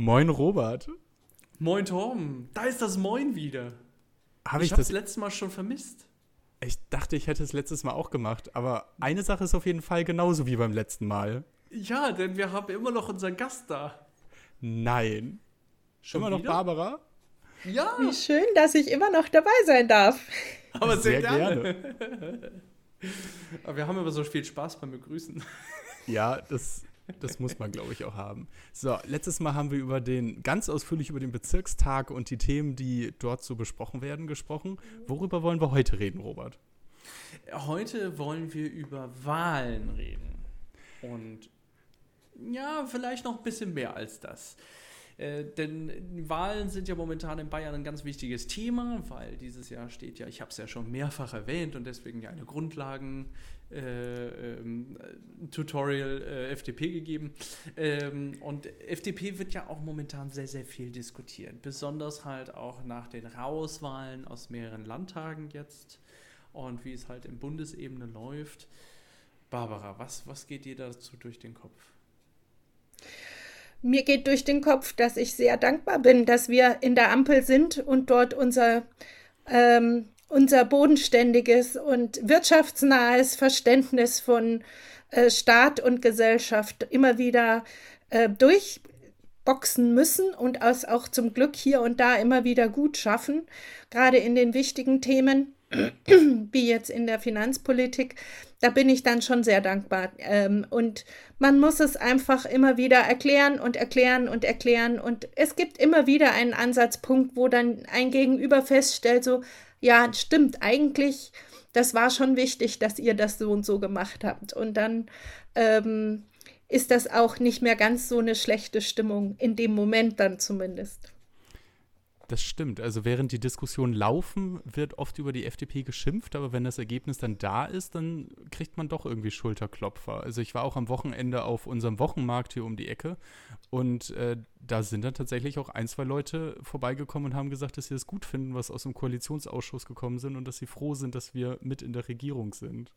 Moin Robert. Moin Tom, da ist das Moin wieder. Hab ich ich habe das letzte Mal schon vermisst. Ich dachte, ich hätte es letztes Mal auch gemacht, aber eine Sache ist auf jeden Fall genauso wie beim letzten Mal. Ja, denn wir haben immer noch unseren Gast da. Nein. Schon Immer noch wieder? Barbara? Ja, Wie schön, dass ich immer noch dabei sein darf. aber sehr, Sehr gerne. aber wir haben immer so viel Spaß beim Begrüßen. Ja, das, das muss man, glaube ich, auch haben. So, letztes Mal haben wir über den, ganz ausführlich über den Bezirkstag und die Themen, die dort so besprochen werden, gesprochen. Worüber wollen wir heute reden, Robert? Heute wollen wir über Wahlen reden. Und ja, vielleicht noch ein bisschen mehr als das. Äh, denn Wahlen sind ja momentan in Bayern ein ganz wichtiges Thema, weil dieses Jahr steht ja, ich habe es ja schon mehrfach erwähnt und deswegen ja eine Grundlagen. Äh, ähm, Tutorial äh, FDP gegeben. Ähm, und FDP wird ja auch momentan sehr, sehr viel diskutiert. Besonders halt auch nach den Rauswahlen aus mehreren Landtagen jetzt und wie es halt in Bundesebene läuft. Barbara, was, was geht dir dazu durch den Kopf? Mir geht durch den Kopf, dass ich sehr dankbar bin, dass wir in der Ampel sind und dort unser, ähm, unser bodenständiges und wirtschaftsnahes Verständnis von äh, Staat und Gesellschaft immer wieder äh, durchboxen müssen und es auch zum Glück hier und da immer wieder gut schaffen, gerade in den wichtigen Themen wie jetzt in der Finanzpolitik, da bin ich dann schon sehr dankbar. Ähm, und man muss es einfach immer wieder erklären und erklären und erklären. Und es gibt immer wieder einen Ansatzpunkt, wo dann ein Gegenüber feststellt, so, ja, stimmt, eigentlich, das war schon wichtig, dass ihr das so und so gemacht habt. Und dann ähm, ist das auch nicht mehr ganz so eine schlechte Stimmung, in dem Moment dann zumindest. Das stimmt. Also während die Diskussionen laufen, wird oft über die FDP geschimpft, aber wenn das Ergebnis dann da ist, dann kriegt man doch irgendwie Schulterklopfer. Also ich war auch am Wochenende auf unserem Wochenmarkt hier um die Ecke und äh, da sind dann tatsächlich auch ein, zwei Leute vorbeigekommen und haben gesagt, dass sie das gut finden, was aus dem Koalitionsausschuss gekommen sind und dass sie froh sind, dass wir mit in der Regierung sind.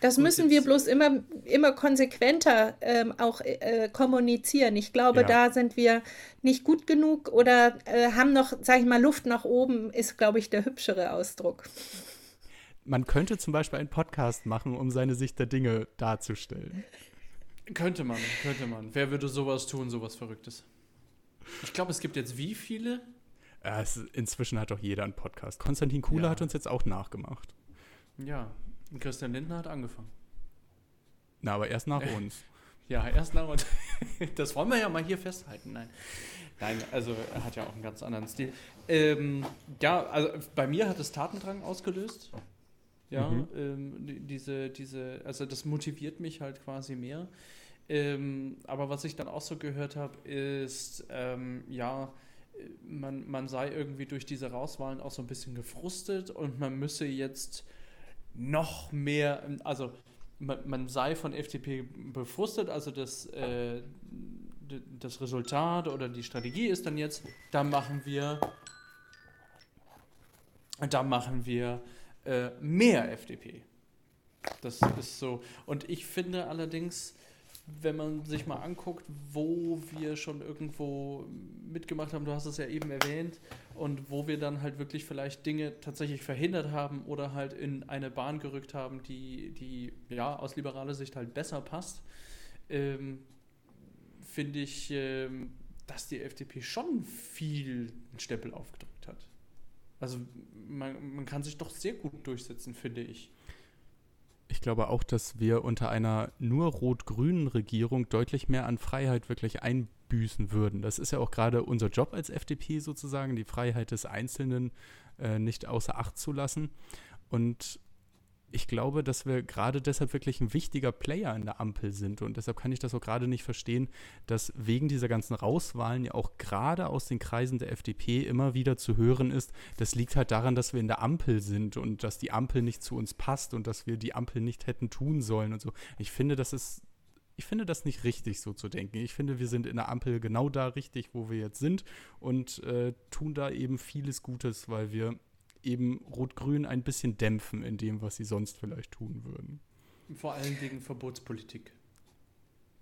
Das müssen wir bloß immer, immer konsequenter ähm, auch äh, kommunizieren. Ich glaube, Ja. da sind wir nicht gut genug oder äh, haben noch, sag ich mal, Luft nach oben, ist, glaube ich, der hübschere Ausdruck. Man könnte zum Beispiel einen Podcast machen, um seine Sicht der Dinge darzustellen. Könnte man, könnte man. Wer würde sowas tun, sowas Verrücktes? Ich glaube, es gibt jetzt wie viele? Äh, es, inzwischen hat doch jeder einen Podcast. Konstantin Kuhle Ja. hat uns jetzt auch nachgemacht. Ja, und Christian Lindner hat angefangen. Na, aber erst nach uns. Ja, erst nach und das wollen wir ja mal hier festhalten. Nein, nein, also er hat ja auch einen ganz anderen Stil. Ähm, ja, also bei mir hat es Tatendrang ausgelöst. Ja, Mhm. ähm, die- diese, diese, also das motiviert mich halt quasi mehr. Ähm, aber was ich dann auch so gehört habe, ist, ähm, ja, äh, man, man sei irgendwie durch diese Rauswahlen auch so ein bisschen gefrustet und man müsse jetzt noch mehr, also man, man sei von FDP befrustet, also das, äh, das Resultat oder die Strategie ist dann jetzt, da machen wir, da machen wir äh, mehr FDP. Das ist so. Und ich finde allerdings, wenn man sich mal anguckt, wo wir schon irgendwo mitgemacht haben, du hast es ja eben erwähnt, und wo wir dann halt wirklich vielleicht Dinge tatsächlich verhindert haben oder halt in eine Bahn gerückt haben, die, die ja aus liberaler Sicht halt besser passt, ähm, finde ich, ähm, dass die FDP schon viel einen Stempel aufgedrückt hat. Also man, man kann sich doch sehr gut durchsetzen, finde ich. Ich glaube auch, dass wir unter einer nur rot-grünen Regierung deutlich mehr an Freiheit wirklich einbüßen würden. Das ist ja auch gerade unser Job als FDP sozusagen, die Freiheit des Einzelnen äh, nicht außer Acht zu lassen. Und ich glaube, dass wir gerade deshalb wirklich ein wichtiger Player in der Ampel sind. Und deshalb kann ich das auch gerade nicht verstehen, dass wegen dieser ganzen Rauswahlen ja auch gerade aus den Kreisen der FDP immer wieder zu hören ist, das liegt halt daran, dass wir in der Ampel sind und dass die Ampel nicht zu uns passt und dass wir die Ampel nicht hätten tun sollen und so. Ich finde, das ist. Ich finde das nicht richtig, so zu denken. Ich finde, wir sind in der Ampel genau da richtig, wo wir jetzt sind und äh, tun da eben vieles Gutes, weil wir eben Rot-Grün ein bisschen dämpfen in dem, was sie sonst vielleicht tun würden. Vor allen Dingen Verbotspolitik.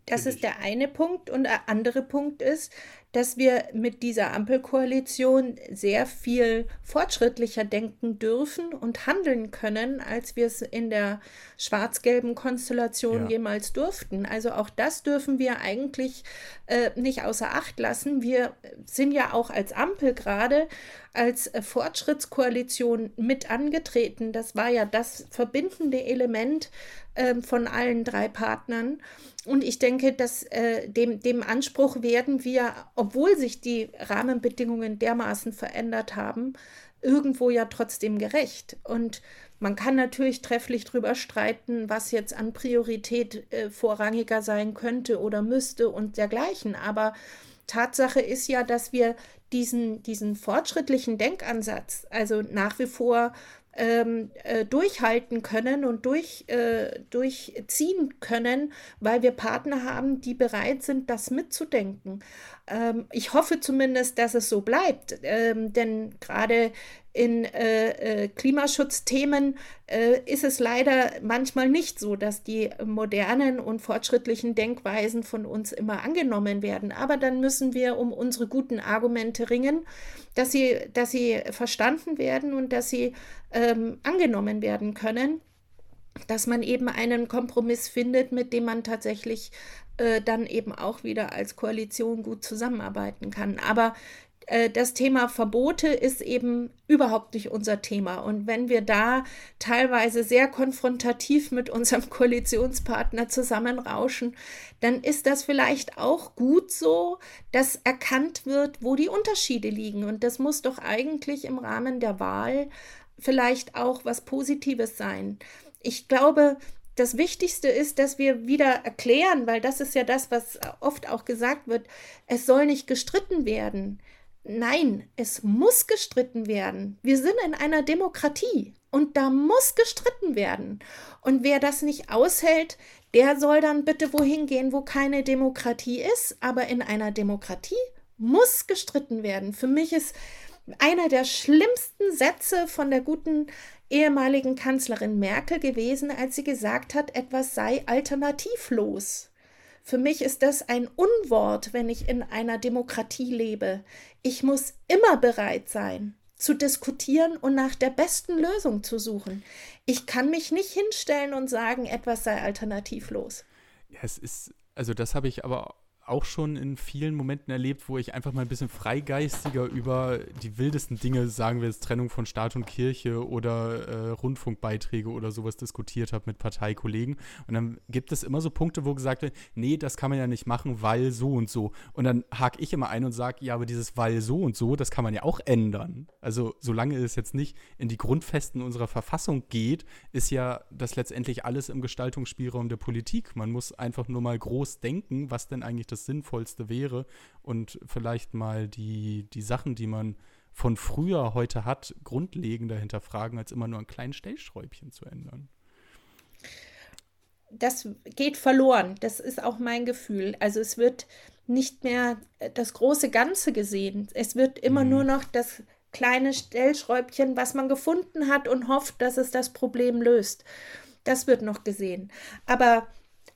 Das ist der eine Punkt. Und der andere Punkt ist, dass wir mit dieser Ampelkoalition sehr viel fortschrittlicher denken dürfen und handeln können, als wir es in der schwarz-gelben Konstellation ja. jemals durften. Also auch das dürfen wir eigentlich äh, nicht außer Acht lassen. Wir sind ja auch als Ampel gerade als äh, Fortschrittskoalition mit angetreten. Das war ja das verbindende Element äh, von allen drei Partnern. Und ich denke, dass äh, dem, dem Anspruch werden wir, obwohl sich die Rahmenbedingungen dermaßen verändert haben, irgendwo ja trotzdem gerecht. Und man kann natürlich trefflich darüber streiten, was jetzt an Priorität äh, vorrangiger sein könnte oder müsste und dergleichen. Aber Tatsache ist ja, dass wir diesen, diesen fortschrittlichen Denkansatz, also nach wie vor ähm, äh, durchhalten können und durch, äh, durchziehen können, weil wir Partner haben, die bereit sind, das mitzudenken. Ähm, ich hoffe zumindest, dass es so bleibt, ähm, denn gerade in äh, äh, Klimaschutzthemen äh, ist es leider manchmal nicht so, dass die modernen und fortschrittlichen Denkweisen von uns immer angenommen werden. Aber dann müssen wir um unsere guten Argumente ringen, dass sie, dass sie verstanden werden und dass sie ähm, angenommen werden können dass man eben einen Kompromiss findet, mit dem man tatsächlich äh, dann eben auch wieder als Koalition gut zusammenarbeiten kann. Aber das Thema Verbote ist eben überhaupt nicht unser Thema. Und wenn wir da teilweise sehr konfrontativ mit unserem Koalitionspartner zusammenrauschen, dann ist das vielleicht auch gut so, dass erkannt wird, wo die Unterschiede liegen. Und das muss doch eigentlich im Rahmen der Wahl vielleicht auch was Positives sein. Ich glaube, das Wichtigste ist, dass wir wieder erklären, weil das ist ja das, was oft auch gesagt wird, es soll nicht gestritten werden. Nein, es muss gestritten werden. Wir sind in einer Demokratie und da muss gestritten werden. Und wer das nicht aushält, der soll dann bitte wohin gehen, wo keine Demokratie ist. Aber in einer Demokratie muss gestritten werden. Für mich ist einer der schlimmsten Sätze von der guten ehemaligen Kanzlerin Merkel gewesen, als sie gesagt hat, etwas sei alternativlos. Für mich ist das ein Unwort, wenn ich in einer Demokratie lebe. Ich muss immer bereit sein, zu diskutieren und nach der besten Lösung zu suchen. Ich kann mich nicht hinstellen und sagen, etwas sei alternativlos. Ja, es ist, also das habe ich aber auch schon in vielen Momenten erlebt, wo ich einfach mal ein bisschen freigeistiger über die wildesten Dinge, sagen wir jetzt Trennung von Staat und Kirche oder äh, Rundfunkbeiträge oder sowas diskutiert habe mit Parteikollegen. Und dann gibt es immer so Punkte, wo gesagt wird, nee, das kann man ja nicht machen, weil so und so. Und dann hake ich immer ein und sage, ja, aber dieses weil so und so, das kann man ja auch ändern. Also solange es jetzt nicht in die Grundfesten unserer Verfassung geht, ist ja das letztendlich alles im Gestaltungsspielraum der Politik. Man muss einfach nur mal groß denken, was denn eigentlich das Sinnvollste wäre und vielleicht mal die, die Sachen, die man von früher heute hat, grundlegender hinterfragen, als immer nur ein kleines Stellschräubchen zu ändern. Das geht verloren. Das ist auch mein Gefühl. Also es wird nicht mehr das große Ganze gesehen. Es wird immer mhm. nur noch das kleine Stellschräubchen, was man gefunden hat und hofft, dass es das Problem löst. Das wird noch gesehen. Aber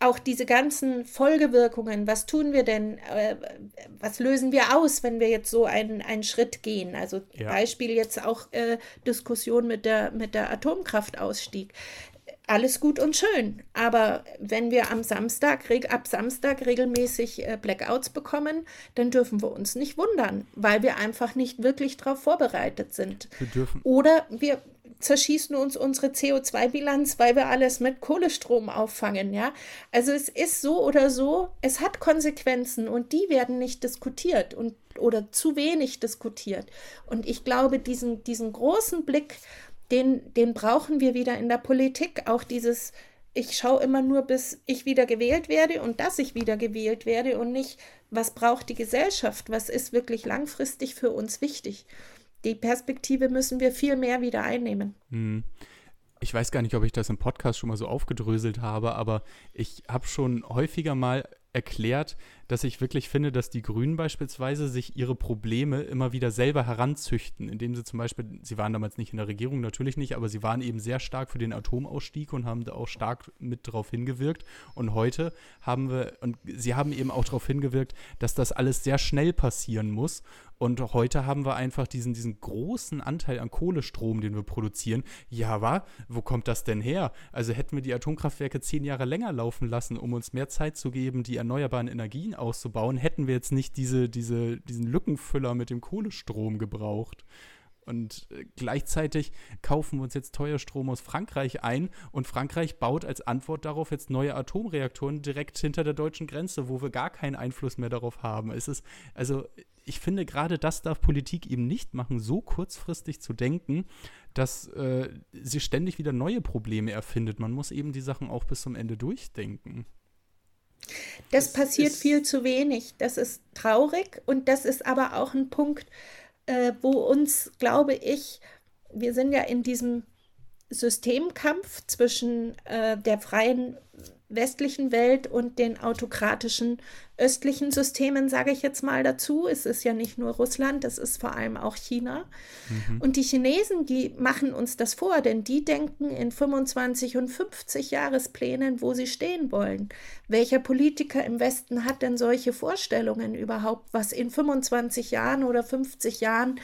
auch diese ganzen Folgewirkungen, was tun wir denn, äh, was lösen wir aus, wenn wir jetzt so einen, einen Schritt gehen? Also ja. Beispiel jetzt auch äh, Diskussion mit der, mit der Atomkraftausstieg. Alles gut und schön, aber wenn wir am Samstag, ab Samstag regelmäßig äh, Blackouts bekommen, dann dürfen wir uns nicht wundern, weil wir einfach nicht wirklich darauf vorbereitet sind. Wir dürfen. Oder wir, zerschießen uns unsere CO2-Bilanz, weil wir alles mit Kohlestrom auffangen, ja. Also es ist so oder so, es hat Konsequenzen und die werden nicht diskutiert und oder zu wenig diskutiert. Und ich glaube, diesen, diesen großen Blick, den, den brauchen wir wieder in der Politik. Auch dieses, ich schaue immer nur, bis ich wieder gewählt werde und dass ich wieder gewählt werde und nicht, was braucht die Gesellschaft, was ist wirklich langfristig für uns wichtig die Perspektive müssen wir viel mehr wieder einnehmen. Hm. Ich weiß gar nicht, ob ich das im Podcast schon mal so aufgedröselt habe, aber ich habe schon häufiger mal erklärt, dass ich wirklich finde, dass die Grünen beispielsweise sich ihre Probleme immer wieder selber heranzüchten, indem sie zum Beispiel, sie waren damals nicht in der Regierung, natürlich nicht, aber sie waren eben sehr stark für den Atomausstieg und haben da auch stark mit darauf hingewirkt. Und heute haben wir, und sie haben eben auch darauf hingewirkt, dass das alles sehr schnell passieren muss. Und heute haben wir einfach diesen, diesen großen Anteil an Kohlestrom, den wir produzieren. Ja, wa? Wo kommt das denn her? Also hätten wir die Atomkraftwerke zehn Jahre länger laufen lassen, um uns mehr Zeit zu geben, die erneuerbaren Energien auszubauen, hätten wir jetzt nicht diese, diese, diesen Lückenfüller mit dem Kohlestrom gebraucht. Und äh, gleichzeitig kaufen wir uns jetzt teuer Strom aus Frankreich ein und Frankreich baut als Antwort darauf jetzt neue Atomreaktoren direkt hinter der deutschen Grenze, wo wir gar keinen Einfluss mehr darauf haben. Es ist, also ich finde, gerade das darf Politik eben nicht machen, so kurzfristig zu denken, dass äh, sie ständig wieder neue Probleme erfindet. Man muss eben die Sachen auch bis zum Ende durchdenken. Das, das passiert viel zu wenig. Das ist traurig und das ist aber auch ein Punkt, äh, wo uns, glaube ich, wir sind ja in diesem Systemkampf zwischen äh, der freien westlichen Welt und den autokratischen östlichen Systemen, sage ich jetzt mal dazu. Es ist ja nicht nur Russland, es ist vor allem auch China. Mhm. Und die Chinesen, die machen uns das vor, denn die denken in 25 und 50 Jahresplänen, wo sie stehen wollen. Welcher Politiker im Westen hat denn solche Vorstellungen überhaupt, was in 25 Jahren oder 50 Jahren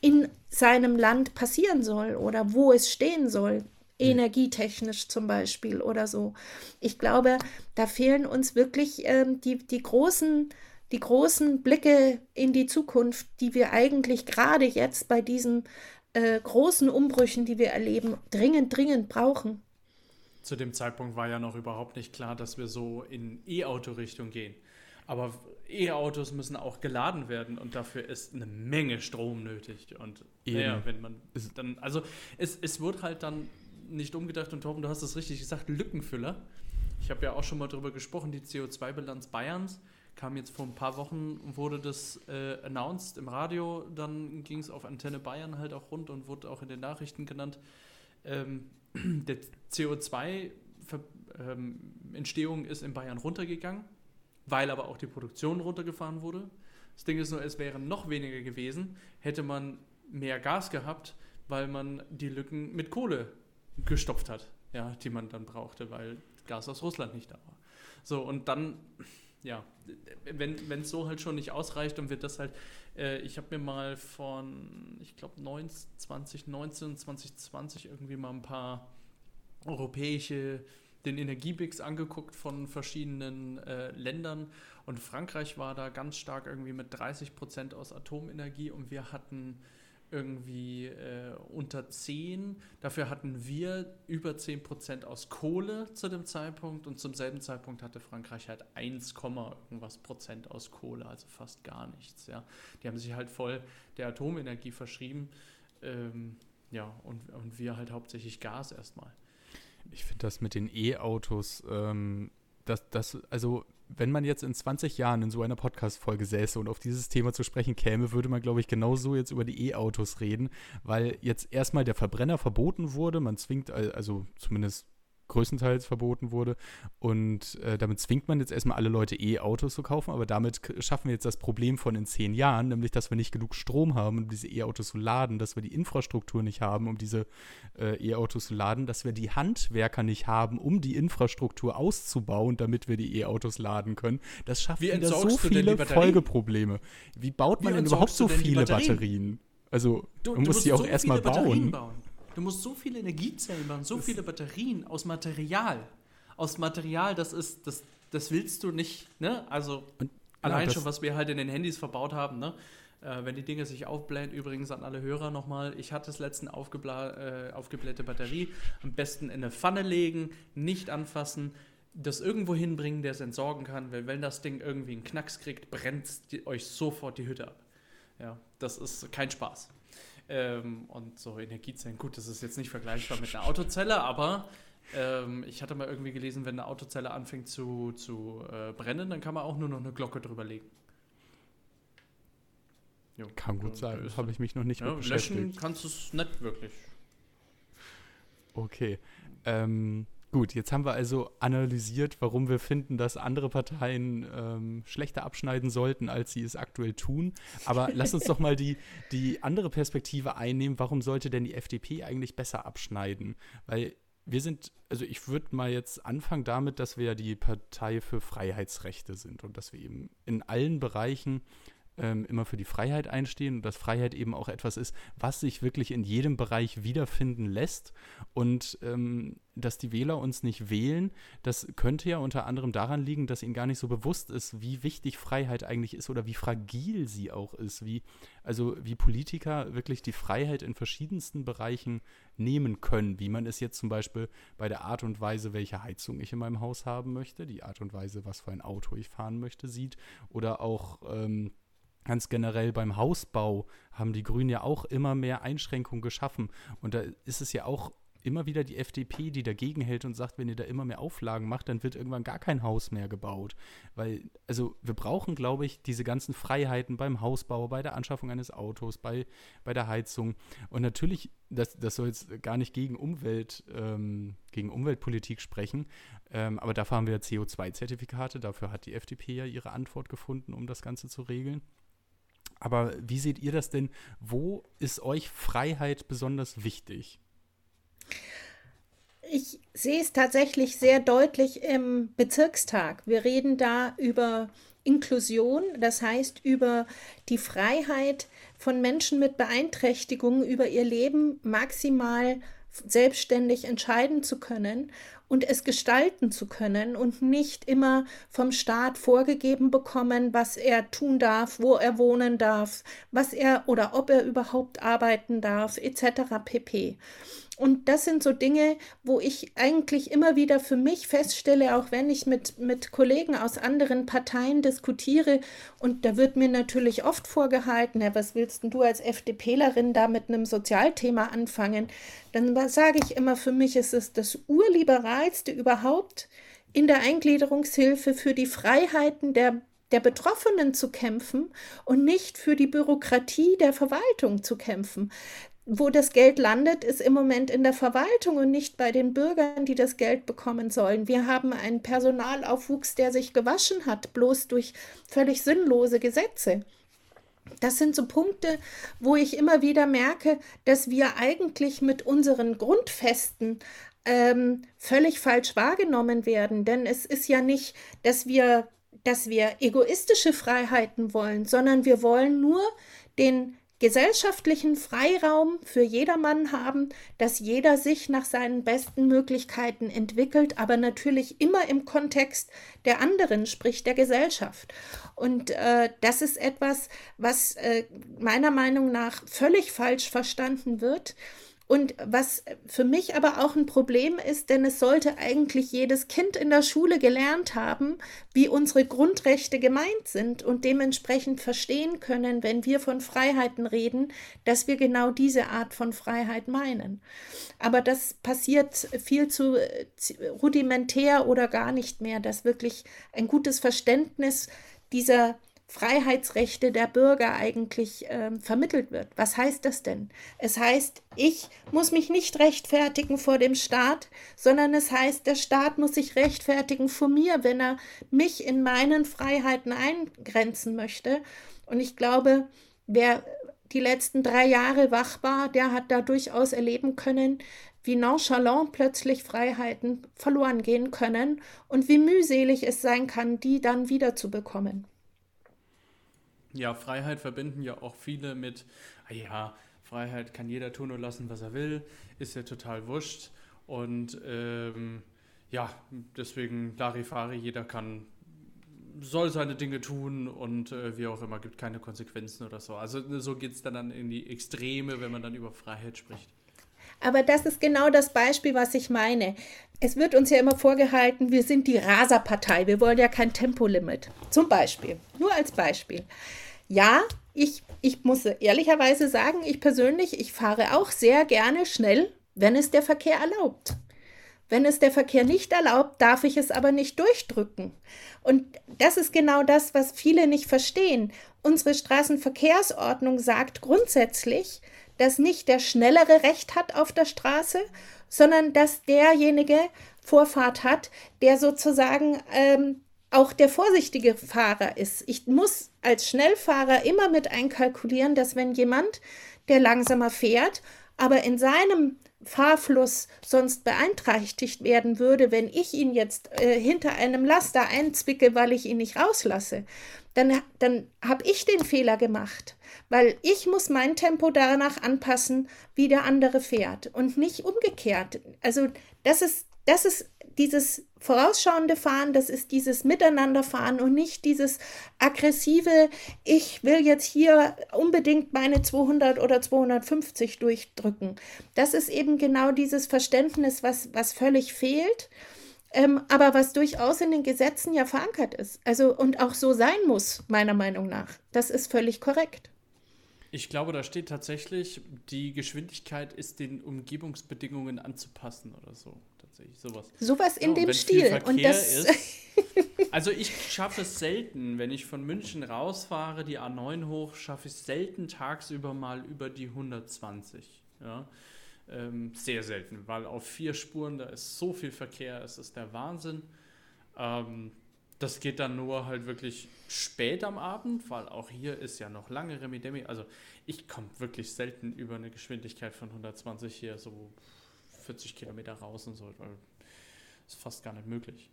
in seinem Land passieren soll oder wo es stehen soll? Energietechnisch zum Beispiel oder so. Ich glaube, da fehlen uns wirklich ähm, die, die großen die großen Blicke in die Zukunft, die wir eigentlich gerade jetzt bei diesen äh, großen Umbrüchen, die wir erleben, dringend, dringend brauchen. Zu dem Zeitpunkt war ja noch überhaupt nicht klar, dass wir so in E-Auto-Richtung gehen. Aber E-Autos müssen auch geladen werden und dafür ist eine Menge Strom nötig. Und ja, wenn man dann, also es, es wird halt dann nicht umgedacht und Torben, du hast es richtig gesagt, Lückenfüller. Ich habe ja auch schon mal darüber gesprochen, die CO2-Bilanz Bayerns kam jetzt vor ein paar Wochen, wurde das äh, announced im Radio, dann ging es auf Antenne Bayern halt auch rund und wurde auch in den Nachrichten genannt. Ähm, der CO2-Entstehung ähm, ist in Bayern runtergegangen, weil aber auch die Produktion runtergefahren wurde. Das Ding ist nur, es wäre noch weniger gewesen, hätte man mehr Gas gehabt, weil man die Lücken mit Kohle gestopft hat, ja, die man dann brauchte, weil Gas aus Russland nicht da war. So, und dann, ja, wenn es so halt schon nicht ausreicht, dann wird das halt, äh, ich habe mir mal von, ich glaube, 2019, 2020 irgendwie mal ein paar europäische, den Energiebix angeguckt von verschiedenen äh, Ländern und Frankreich war da ganz stark irgendwie mit 30 Prozent aus Atomenergie und wir hatten irgendwie äh, unter 10. Dafür hatten wir über 10 Prozent aus Kohle zu dem Zeitpunkt und zum selben Zeitpunkt hatte Frankreich halt 1, irgendwas Prozent aus Kohle, also fast gar nichts. Ja. Die haben sich halt voll der Atomenergie verschrieben. Ähm, ja, und, und wir halt hauptsächlich Gas erstmal. Ich finde das mit den E-Autos, ähm, das, das, also wenn man jetzt in 20 Jahren in so einer Podcast-Folge säße und auf dieses Thema zu sprechen käme, würde man, glaube ich, genauso jetzt über die E-Autos reden, weil jetzt erstmal der Verbrenner verboten wurde. Man zwingt, also zumindest größtenteils verboten wurde. Und äh, damit zwingt man jetzt erstmal alle Leute E-Autos zu kaufen, aber damit schaffen wir jetzt das Problem von in zehn Jahren, nämlich dass wir nicht genug Strom haben, um diese E-Autos zu laden, dass wir die Infrastruktur nicht haben, um diese äh, E-Autos zu laden, dass wir die Handwerker nicht haben, um die Infrastruktur auszubauen, damit wir die E-Autos laden können. Das schafft Wie wieder so viele Folgeprobleme. Wie baut man Wie denn überhaupt so viele Batterien? Batterien? Also, du, man muss die auch so erstmal bauen. bauen. Du musst so viele Energiezellen bauen, so das viele Batterien aus Material. Aus Material, das ist, das, das willst du nicht, ne? Also und, allein ja, schon, was wir halt in den Handys verbaut haben, ne? Äh, wenn die Dinge sich aufblähen, übrigens an alle Hörer nochmal, ich hatte das letzten aufgebla äh, aufgeblähte Batterie, am besten in eine Pfanne legen, nicht anfassen, das irgendwo hinbringen, der es entsorgen kann, weil wenn das Ding irgendwie einen Knacks kriegt, brennt euch sofort die Hütte ab. Ja, das ist kein Spaß. Ähm, und so Energiezellen, gut, das ist jetzt nicht vergleichbar mit einer Autozelle, aber ähm, ich hatte mal irgendwie gelesen, wenn eine Autozelle anfängt zu, zu äh, brennen, dann kann man auch nur noch eine Glocke drüber legen. Jo, kann gut sein, das habe ich mich noch nicht ja, beschäftigt. Löschen kannst du es nicht wirklich. Okay. Ähm, Gut, jetzt haben wir also analysiert, warum wir finden, dass andere Parteien ähm, schlechter abschneiden sollten, als sie es aktuell tun. Aber lass uns doch mal die, die andere Perspektive einnehmen. Warum sollte denn die FDP eigentlich besser abschneiden? Weil wir sind, also ich würde mal jetzt anfangen damit, dass wir ja die Partei für Freiheitsrechte sind und dass wir eben in allen Bereichen ähm, immer für die Freiheit einstehen und dass Freiheit eben auch etwas ist, was sich wirklich in jedem Bereich wiederfinden lässt. Und ähm, dass die Wähler uns nicht wählen, das könnte ja unter anderem daran liegen, dass ihnen gar nicht so bewusst ist, wie wichtig Freiheit eigentlich ist oder wie fragil sie auch ist, wie also wie Politiker wirklich die Freiheit in verschiedensten Bereichen nehmen können, wie man es jetzt zum Beispiel bei der Art und Weise, welche Heizung ich in meinem Haus haben möchte, die Art und Weise, was für ein Auto ich fahren möchte, sieht oder auch ähm, ganz generell beim Hausbau haben die Grünen ja auch immer mehr Einschränkungen geschaffen. Und da ist es ja auch immer wieder die FDP, die dagegen hält und sagt, wenn ihr da immer mehr Auflagen macht, dann wird irgendwann gar kein Haus mehr gebaut. Weil, also wir brauchen, glaube ich, diese ganzen Freiheiten beim Hausbau, bei der Anschaffung eines Autos, bei, bei der Heizung. Und natürlich, das, das soll jetzt gar nicht gegen Umwelt, ähm, gegen Umweltpolitik sprechen, ähm, aber dafür haben wir CO2-Zertifikate, dafür hat die FDP ja ihre Antwort gefunden, um das Ganze zu regeln. Aber wie seht ihr das denn? Wo ist euch Freiheit besonders wichtig? Ich sehe es tatsächlich sehr deutlich im Bezirkstag. Wir reden da über Inklusion, das heißt über die Freiheit von Menschen mit Beeinträchtigungen, über ihr Leben maximal selbstständig entscheiden zu können und es gestalten zu können und nicht immer vom Staat vorgegeben bekommen, was er tun darf, wo er wohnen darf, was er oder ob er überhaupt arbeiten darf, etc. pp. Und das sind so Dinge, wo ich eigentlich immer wieder für mich feststelle, auch wenn ich mit, mit Kollegen aus anderen Parteien diskutiere, und da wird mir natürlich oft vorgehalten, ja, was willst du als FDPlerin da mit einem Sozialthema anfangen? Dann sage ich immer, für mich ist es das Urliberalste überhaupt, in der Eingliederungshilfe für die Freiheiten der der Betroffenen zu kämpfen und nicht für die Bürokratie der Verwaltung zu kämpfen wo das Geld landet, ist im Moment in der Verwaltung und nicht bei den Bürgern, die das Geld bekommen sollen. Wir haben einen Personalaufwuchs, der sich gewaschen hat, bloß durch völlig sinnlose Gesetze. Das sind so Punkte, wo ich immer wieder merke, dass wir eigentlich mit unseren Grundfesten ähm, völlig falsch wahrgenommen werden. Denn es ist ja nicht, dass wir, dass wir egoistische Freiheiten wollen, sondern wir wollen nur den gesellschaftlichen Freiraum für jedermann haben, dass jeder sich nach seinen besten Möglichkeiten entwickelt, aber natürlich immer im Kontext der anderen, sprich der Gesellschaft. Und äh, das ist etwas, was äh, meiner Meinung nach völlig falsch verstanden wird. Und was für mich aber auch ein Problem ist, denn es sollte eigentlich jedes Kind in der Schule gelernt haben, wie unsere Grundrechte gemeint sind und dementsprechend verstehen können, wenn wir von Freiheiten reden, dass wir genau diese Art von Freiheit meinen. Aber das passiert viel zu rudimentär oder gar nicht mehr, dass wirklich ein gutes Verständnis dieser Freiheitsrechte der Bürger eigentlich äh, vermittelt wird. Was heißt das denn? Es heißt, ich muss mich nicht rechtfertigen vor dem Staat, sondern es heißt, der Staat muss sich rechtfertigen vor mir, wenn er mich in meinen Freiheiten eingrenzen möchte. Und ich glaube, wer die letzten drei Jahre wach war, der hat da durchaus erleben können, wie nonchalant plötzlich Freiheiten verloren gehen können und wie mühselig es sein kann, die dann wiederzubekommen. Ja, Freiheit verbinden ja auch viele mit, ah ja, Freiheit kann jeder tun und lassen, was er will, ist ja total wurscht. Und ähm, ja, deswegen Larifari, jeder kann, soll seine Dinge tun und äh, wie auch immer, gibt keine Konsequenzen oder so. Also so geht es dann, dann in die Extreme, wenn man dann über Freiheit spricht. Aber das ist genau das Beispiel, was ich meine. Es wird uns ja immer vorgehalten, wir sind die Raserpartei, wir wollen ja kein Tempolimit. Zum Beispiel, nur als Beispiel. Ja, ich, ich muss ehrlicherweise sagen, ich persönlich, ich fahre auch sehr gerne schnell, wenn es der Verkehr erlaubt. Wenn es der Verkehr nicht erlaubt, darf ich es aber nicht durchdrücken. Und das ist genau das, was viele nicht verstehen. Unsere Straßenverkehrsordnung sagt grundsätzlich, dass nicht der Schnellere Recht hat auf der Straße, sondern dass derjenige Vorfahrt hat, der sozusagen ähm, auch der vorsichtige Fahrer ist. Ich muss als Schnellfahrer immer mit einkalkulieren, dass wenn jemand, der langsamer fährt, aber in seinem Fahrfluss sonst beeinträchtigt werden würde, wenn ich ihn jetzt äh, hinter einem Laster einzwicke, weil ich ihn nicht rauslasse, dann, dann habe ich den Fehler gemacht, weil ich muss mein Tempo danach anpassen, wie der andere fährt und nicht umgekehrt. Also das ist, das ist dieses vorausschauende Fahren, das ist dieses Miteinanderfahren und nicht dieses aggressive, ich will jetzt hier unbedingt meine 200 oder 250 durchdrücken. Das ist eben genau dieses Verständnis, was, was völlig fehlt, ähm, aber was durchaus in den Gesetzen ja verankert ist. Also und auch so sein muss, meiner Meinung nach. Das ist völlig korrekt. Ich glaube, da steht tatsächlich, die Geschwindigkeit ist den Umgebungsbedingungen anzupassen oder so. Tatsächlich sowas. Sowas in ja, dem Stil. und das ist, also ich schaffe es selten, wenn ich von München rausfahre, die A9 hoch, schaffe ich es selten tagsüber mal über die 120. Ja. Ähm, sehr selten, weil auf vier Spuren, da ist so viel Verkehr, es ist der Wahnsinn. Ähm, das geht dann nur halt wirklich spät am Abend, weil auch hier ist ja noch lange Remi-Demi. Also ich komme wirklich selten über eine Geschwindigkeit von 120 hier so 40 Kilometer raus und so, ist fast gar nicht möglich.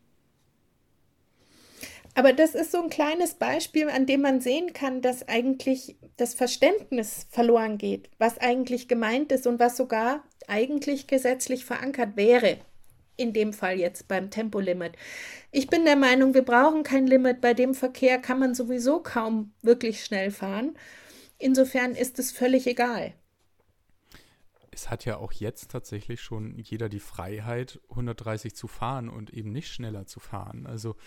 Aber das ist so ein kleines Beispiel, an dem man sehen kann, dass eigentlich das Verständnis verloren geht, was eigentlich gemeint ist und was sogar eigentlich gesetzlich verankert wäre in dem Fall jetzt beim Tempolimit. Ich bin der Meinung, wir brauchen kein Limit. Bei dem Verkehr kann man sowieso kaum wirklich schnell fahren. Insofern ist es völlig egal. Es hat ja auch jetzt tatsächlich schon jeder die Freiheit, 130 zu fahren und eben nicht schneller zu fahren. Also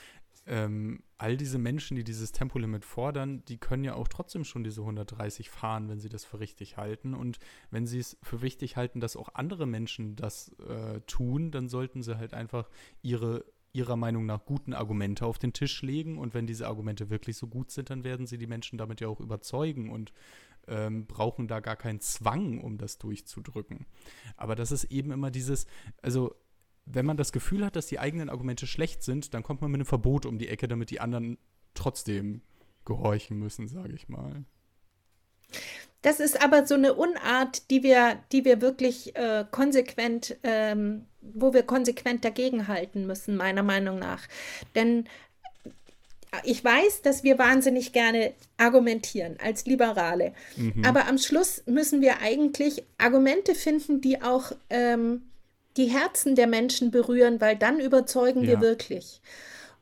ähm, all diese Menschen, die dieses Tempolimit fordern, die können ja auch trotzdem schon diese 130 fahren, wenn sie das für richtig halten. Und wenn sie es für wichtig halten, dass auch andere Menschen das äh, tun, dann sollten sie halt einfach ihre ihrer Meinung nach guten Argumente auf den Tisch legen. Und wenn diese Argumente wirklich so gut sind, dann werden sie die Menschen damit ja auch überzeugen und ähm, brauchen da gar keinen Zwang, um das durchzudrücken. Aber das ist eben immer dieses, also wenn man das Gefühl hat, dass die eigenen Argumente schlecht sind, dann kommt man mit einem Verbot um die Ecke, damit die anderen trotzdem gehorchen müssen, sage ich mal. Das ist aber so eine Unart, die wir, die wir wirklich äh, konsequent, ähm, wo wir konsequent dagegenhalten müssen, meiner Meinung nach. Denn ich weiß, dass wir wahnsinnig gerne argumentieren als Liberale. Mhm. Aber am Schluss müssen wir eigentlich Argumente finden, die auch ähm, die Herzen der Menschen berühren, weil dann überzeugen ja. wir wirklich.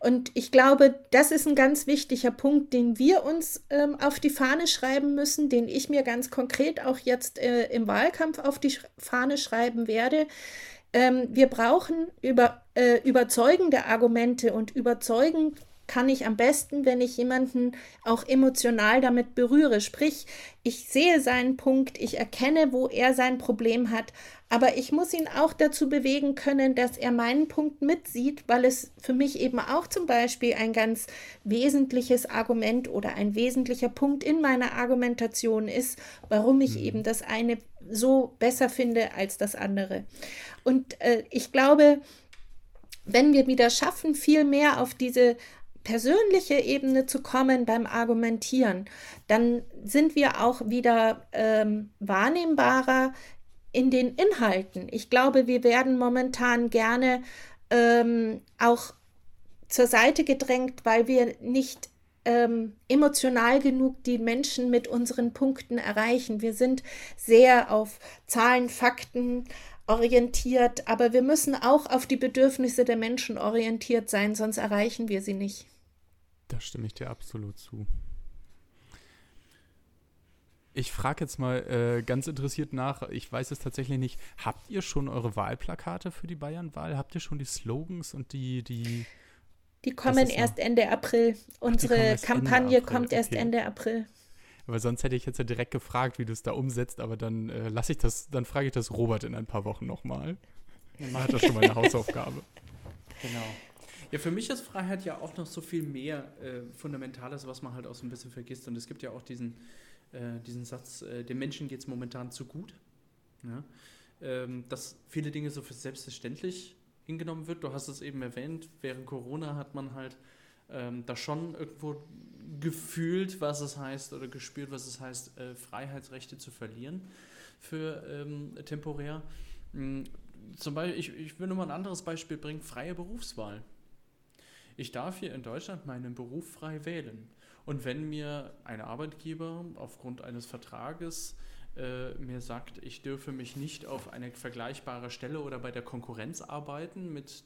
Und ich glaube, das ist ein ganz wichtiger Punkt, den wir uns ähm, auf die Fahne schreiben müssen, den ich mir ganz konkret auch jetzt äh, im Wahlkampf auf die Fahne schreiben werde. Ähm, wir brauchen über, äh, überzeugende Argumente und überzeugen kann ich am besten, wenn ich jemanden auch emotional damit berühre. Sprich, ich sehe seinen Punkt, ich erkenne, wo er sein Problem hat, aber ich muss ihn auch dazu bewegen können, dass er meinen Punkt mitsieht, weil es für mich eben auch zum Beispiel ein ganz wesentliches Argument oder ein wesentlicher Punkt in meiner Argumentation ist, warum ich mhm. eben das eine so besser finde als das andere. Und äh, ich glaube, wenn wir wieder schaffen, viel mehr auf diese persönliche Ebene zu kommen beim Argumentieren, dann sind wir auch wieder ähm, wahrnehmbarer in den Inhalten. Ich glaube, wir werden momentan gerne ähm, auch zur Seite gedrängt, weil wir nicht ähm, emotional genug die Menschen mit unseren Punkten erreichen. Wir sind sehr auf Zahlen, Fakten orientiert, aber wir müssen auch auf die Bedürfnisse der Menschen orientiert sein, sonst erreichen wir sie nicht. Da stimme ich dir absolut zu. Ich frage jetzt mal äh, ganz interessiert nach, ich weiß es tatsächlich nicht, habt ihr schon eure Wahlplakate für die Bayernwahl? Habt ihr schon die Slogans und die, die Die kommen erst noch? Ende April. Unsere Ach, Kampagne April. kommt erst okay. Ende April. Aber sonst hätte ich jetzt ja direkt gefragt, wie du es da umsetzt, aber dann äh, lasse ich das, dann frage ich das Robert in ein paar Wochen nochmal. Dann hat er schon mal eine Hausaufgabe. Genau. Ja, für mich ist Freiheit ja auch noch so viel mehr äh, Fundamentales, was man halt auch so ein bisschen vergisst. Und es gibt ja auch diesen, äh, diesen Satz, äh, dem Menschen geht es momentan zu gut. Ja? Ähm, dass viele Dinge so für selbstverständlich hingenommen wird. Du hast es eben erwähnt, während Corona hat man halt ähm, da schon irgendwo gefühlt, was es heißt oder gespürt, was es heißt, äh, Freiheitsrechte zu verlieren für ähm, temporär. Mhm. Zum Beispiel, ich, ich will nur mal ein anderes Beispiel bringen, freie Berufswahl. Ich darf hier in Deutschland meinen Beruf frei wählen. Und wenn mir ein Arbeitgeber aufgrund eines Vertrages äh, mir sagt, ich dürfe mich nicht auf eine vergleichbare Stelle oder bei der Konkurrenz arbeiten, mit,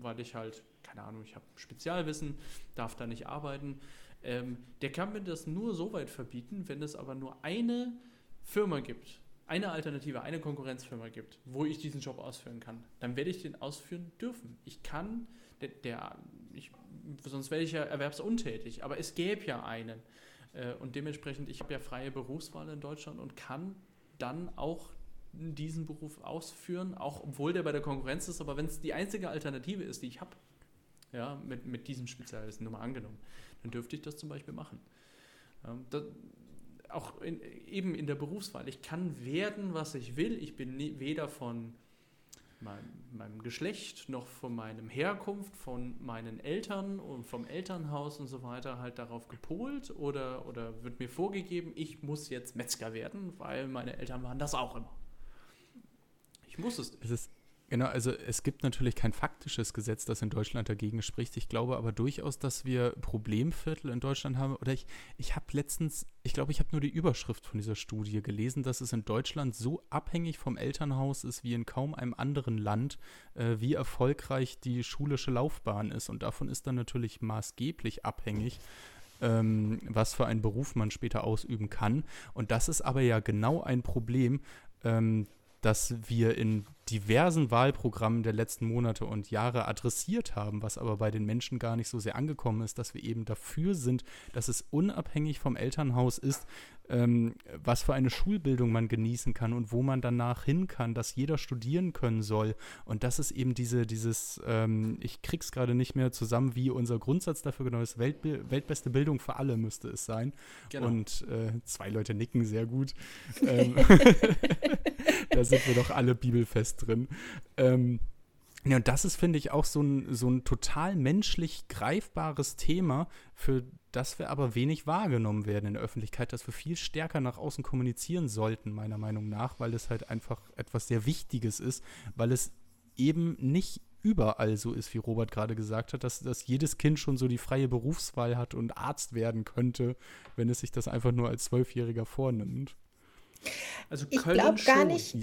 weil ich halt, keine Ahnung, ich habe Spezialwissen, darf da nicht arbeiten, ähm, der kann mir das nur so weit verbieten, wenn es aber nur eine Firma gibt, eine Alternative, eine Konkurrenzfirma gibt, wo ich diesen Job ausführen kann. Dann werde ich den ausführen dürfen. Ich kann, der, der ich, sonst wäre ich ja erwerbsuntätig, aber es gäbe ja einen. Äh, und dementsprechend, ich habe ja freie Berufswahl in Deutschland und kann dann auch diesen Beruf ausführen, auch obwohl der bei der Konkurrenz ist, aber wenn es die einzige Alternative ist, die ich habe, ja, mit, mit diesem Spezialisten, nur mal angenommen, dann dürfte ich das zum Beispiel machen. Ähm, das, auch in, eben in der Berufswahl. Ich kann werden, was ich will. Ich bin nie, weder von meinem, meinem, Geschlecht noch von meinem Herkunft, von meinen Eltern und vom Elternhaus und so weiter halt darauf gepolt oder, oder wird mir vorgegeben, ich muss jetzt Metzger werden, weil meine Eltern waren das auch immer. Ich muss es. Es ist Genau, also es gibt natürlich kein faktisches Gesetz, das in Deutschland dagegen spricht. Ich glaube aber durchaus, dass wir Problemviertel in Deutschland haben. Oder ich, ich habe letztens, ich glaube, ich habe nur die Überschrift von dieser Studie gelesen, dass es in Deutschland so abhängig vom Elternhaus ist wie in kaum einem anderen Land, äh, wie erfolgreich die schulische Laufbahn ist. Und davon ist dann natürlich maßgeblich abhängig, ähm, was für einen Beruf man später ausüben kann. Und das ist aber ja genau ein Problem, ähm, das wir in diversen Wahlprogrammen der letzten Monate und Jahre adressiert haben, was aber bei den Menschen gar nicht so sehr angekommen ist, dass wir eben dafür sind, dass es unabhängig vom Elternhaus ist, ähm, was für eine Schulbildung man genießen kann und wo man danach hin kann, dass jeder studieren können soll. Und das ist eben diese, dieses, ähm, ich krieg's gerade nicht mehr zusammen, wie unser Grundsatz dafür genau ist, Weltbi weltbeste Bildung für alle müsste es sein. Genau. Und äh, zwei Leute nicken sehr gut. ähm, da sind wir doch alle bibelfest drin. Ähm, ja, und das ist, finde ich, auch so ein, so ein total menschlich greifbares Thema, für das wir aber wenig wahrgenommen werden in der Öffentlichkeit, dass wir viel stärker nach außen kommunizieren sollten, meiner Meinung nach, weil es halt einfach etwas sehr Wichtiges ist, weil es eben nicht überall so ist, wie Robert gerade gesagt hat, dass, dass jedes Kind schon so die freie Berufswahl hat und Arzt werden könnte, wenn es sich das einfach nur als Zwölfjähriger vornimmt. Also ich glaube gar nicht.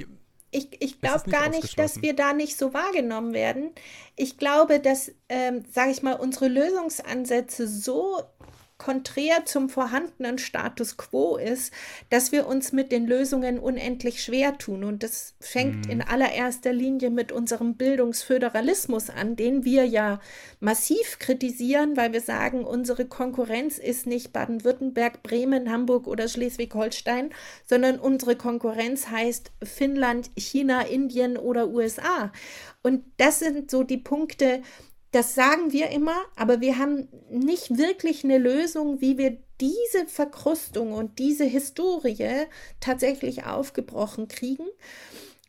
Ich, ich glaube gar nicht, dass wir da nicht so wahrgenommen werden. Ich glaube, dass, ähm, sage ich mal, unsere Lösungsansätze so konträr zum vorhandenen Status quo ist, dass wir uns mit den Lösungen unendlich schwer tun. Und das fängt mhm. in allererster Linie mit unserem Bildungsföderalismus an, den wir ja massiv kritisieren, weil wir sagen, unsere Konkurrenz ist nicht Baden-Württemberg, Bremen, Hamburg oder Schleswig-Holstein, sondern unsere Konkurrenz heißt Finnland, China, Indien oder USA. Und das sind so die Punkte, das sagen wir immer, aber wir haben nicht wirklich eine Lösung, wie wir diese Verkrustung und diese Historie tatsächlich aufgebrochen kriegen.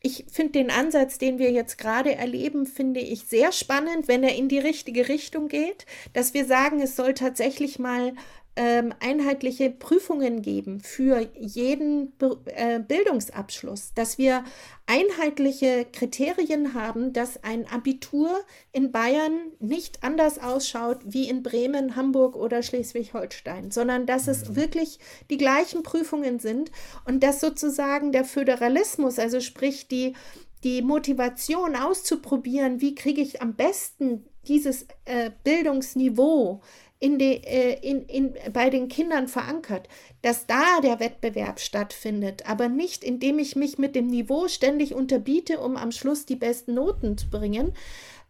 Ich finde den Ansatz, den wir jetzt gerade erleben, finde ich sehr spannend, wenn er in die richtige Richtung geht, dass wir sagen, es soll tatsächlich mal ähm, einheitliche Prüfungen geben für jeden Be äh, Bildungsabschluss, dass wir einheitliche Kriterien haben, dass ein Abitur in Bayern nicht anders ausschaut wie in Bremen, Hamburg oder Schleswig-Holstein, sondern dass es mhm. wirklich die gleichen Prüfungen sind und dass sozusagen der Föderalismus, also sprich die die Motivation auszuprobieren, wie kriege ich am besten dieses äh, Bildungsniveau in die, äh, in, in, bei den Kindern verankert, dass da der Wettbewerb stattfindet, aber nicht indem ich mich mit dem Niveau ständig unterbiete, um am Schluss die besten Noten zu bringen.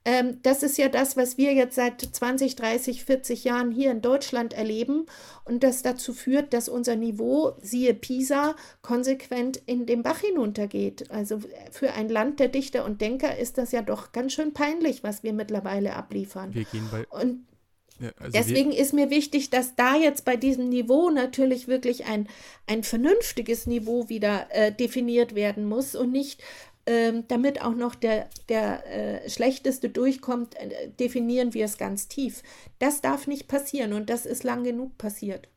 Ähm, das ist ja das, was wir jetzt seit 20, 30, 40 Jahren hier in Deutschland erleben und das dazu führt, dass unser Niveau, siehe PISA, konsequent in den Bach hinuntergeht. Also für ein Land der Dichter und Denker ist das ja doch ganz schön peinlich, was wir mittlerweile abliefern. Wir gehen bei und also Deswegen ist mir wichtig, dass da jetzt bei diesem Niveau natürlich wirklich ein, ein vernünftiges Niveau wieder äh, definiert werden muss und nicht ähm, damit auch noch der, der äh, Schlechteste durchkommt, äh, definieren wir es ganz tief. Das darf nicht passieren und das ist lang genug passiert.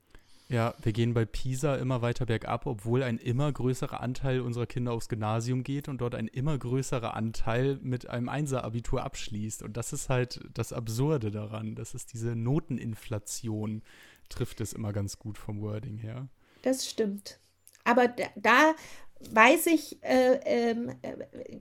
Ja, wir gehen bei PISA immer weiter bergab, obwohl ein immer größerer Anteil unserer Kinder aufs Gymnasium geht und dort ein immer größerer Anteil mit einem Einser-Abitur abschließt. Und das ist halt das Absurde daran. Das ist diese Noteninflation, trifft es immer ganz gut vom Wording her. Das stimmt. Aber da, weiß ich, äh, ähm, äh,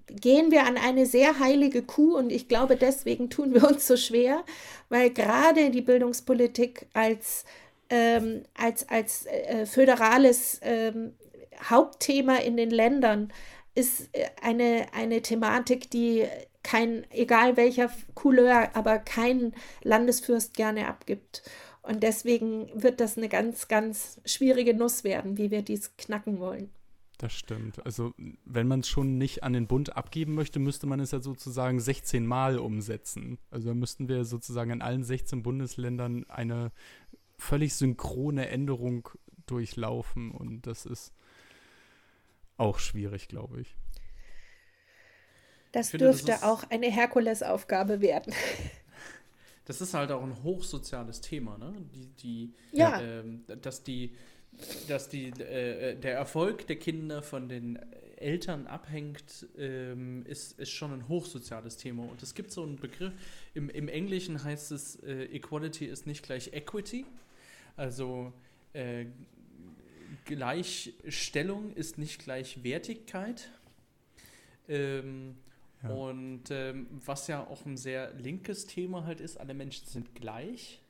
gehen wir an eine sehr heilige Kuh und ich glaube, deswegen tun wir uns so schwer, weil gerade die Bildungspolitik als ähm, als, als äh, föderales ähm, Hauptthema in den Ländern ist äh, eine, eine Thematik, die kein, egal welcher Couleur, aber kein Landesfürst gerne abgibt. Und deswegen wird das eine ganz, ganz schwierige Nuss werden, wie wir dies knacken wollen. Das stimmt. Also, wenn man es schon nicht an den Bund abgeben möchte, müsste man es ja sozusagen 16 Mal umsetzen. Also, da müssten wir sozusagen in allen 16 Bundesländern eine völlig synchrone Änderung durchlaufen und das ist auch schwierig, glaube ich. Das finde, dürfte das auch eine Herkulesaufgabe werden. Das ist halt auch ein hochsoziales Thema, ne? Die, die, ja. Ähm, dass die, dass die, äh, der Erfolg der Kinder von den Eltern abhängt, ähm, ist, ist schon ein hochsoziales Thema. Und es gibt so einen Begriff, im, im Englischen heißt es, äh, Equality ist nicht gleich Equity. Also äh, Gleichstellung ist nicht gleich Wertigkeit. Ähm, ja. Und ähm, was ja auch ein sehr linkes Thema halt ist, alle Menschen sind gleich.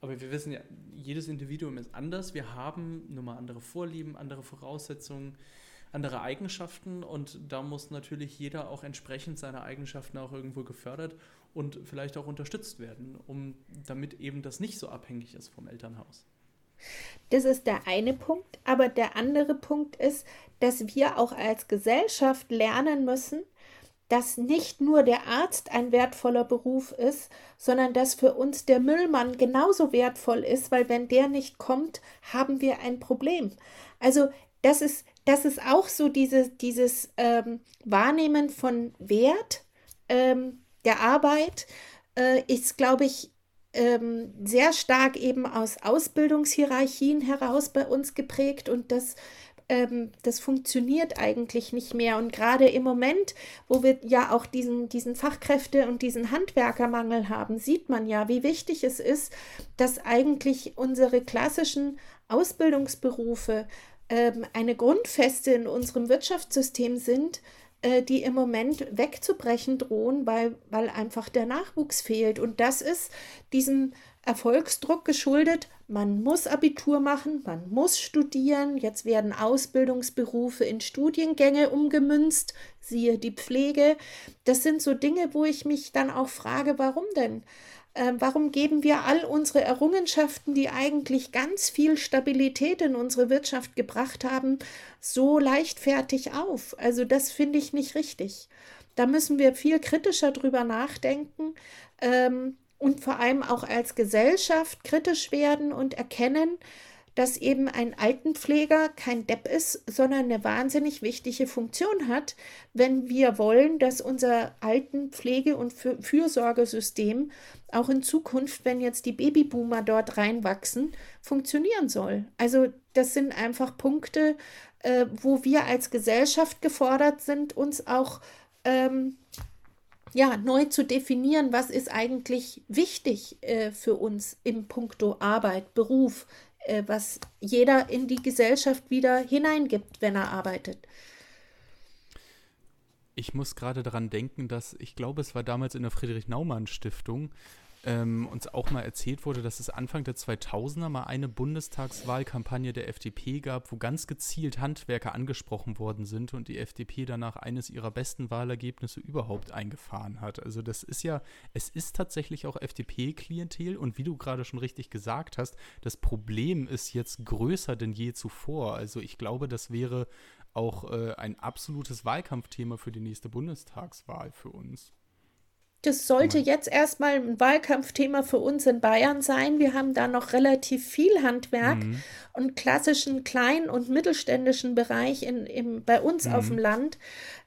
Aber wir wissen ja, jedes Individuum ist anders. Wir haben nun mal andere Vorlieben, andere Voraussetzungen, andere Eigenschaften. Und da muss natürlich jeder auch entsprechend seiner Eigenschaften auch irgendwo gefördert und vielleicht auch unterstützt werden, um damit eben das nicht so abhängig ist vom Elternhaus. Das ist der eine Punkt. Aber der andere Punkt ist, dass wir auch als Gesellschaft lernen müssen, dass nicht nur der Arzt ein wertvoller Beruf ist, sondern dass für uns der Müllmann genauso wertvoll ist, weil wenn der nicht kommt, haben wir ein Problem. Also das ist, das ist auch so diese, dieses ähm, Wahrnehmen von Wert ähm, der Arbeit, äh, ist, glaube ich, ähm, sehr stark eben aus Ausbildungshierarchien heraus bei uns geprägt und das ähm, das funktioniert eigentlich nicht mehr. Und gerade im Moment, wo wir ja auch diesen, diesen Fachkräfte- und diesen Handwerkermangel haben, sieht man ja, wie wichtig es ist, dass eigentlich unsere klassischen Ausbildungsberufe ähm, eine Grundfeste in unserem Wirtschaftssystem sind, die im Moment wegzubrechen drohen, weil, weil einfach der Nachwuchs fehlt. Und das ist diesem Erfolgsdruck geschuldet. Man muss Abitur machen, man muss studieren. Jetzt werden Ausbildungsberufe in Studiengänge umgemünzt, siehe die Pflege. Das sind so Dinge, wo ich mich dann auch frage, warum denn? Äh, warum geben wir all unsere Errungenschaften, die eigentlich ganz viel Stabilität in unsere Wirtschaft gebracht haben, so leichtfertig auf? Also das finde ich nicht richtig. Da müssen wir viel kritischer drüber nachdenken. Ähm, und vor allem auch als Gesellschaft kritisch werden und erkennen, dass eben ein Altenpfleger kein Depp ist, sondern eine wahnsinnig wichtige Funktion hat, wenn wir wollen, dass unser Altenpflege- und Fürsorgesystem auch in Zukunft, wenn jetzt die Babyboomer dort reinwachsen, funktionieren soll. Also das sind einfach Punkte, äh, wo wir als Gesellschaft gefordert sind, uns auch ähm, ja, neu zu definieren, was ist eigentlich wichtig äh, für uns im Punkto Arbeit, Beruf, äh, was jeder in die Gesellschaft wieder hineingibt, wenn er arbeitet. Ich muss gerade daran denken, dass ich glaube, es war damals in der Friedrich-Naumann-Stiftung, ähm, uns auch mal erzählt wurde, dass es Anfang der 2000er mal eine Bundestagswahlkampagne der FDP gab, wo ganz gezielt Handwerker angesprochen worden sind und die FDP danach eines ihrer besten Wahlergebnisse überhaupt eingefahren hat. Also das ist ja, es ist tatsächlich auch FDP-Klientel und wie du gerade schon richtig gesagt hast, das Problem ist jetzt größer denn je zuvor. Also ich glaube, das wäre auch äh, ein absolutes Wahlkampfthema für die nächste Bundestagswahl für uns. Das sollte jetzt erstmal ein Wahlkampfthema für uns in Bayern sein. Wir haben da noch relativ viel Handwerk mhm. und klassischen kleinen und mittelständischen Bereich in, im, bei uns mhm. auf dem Land.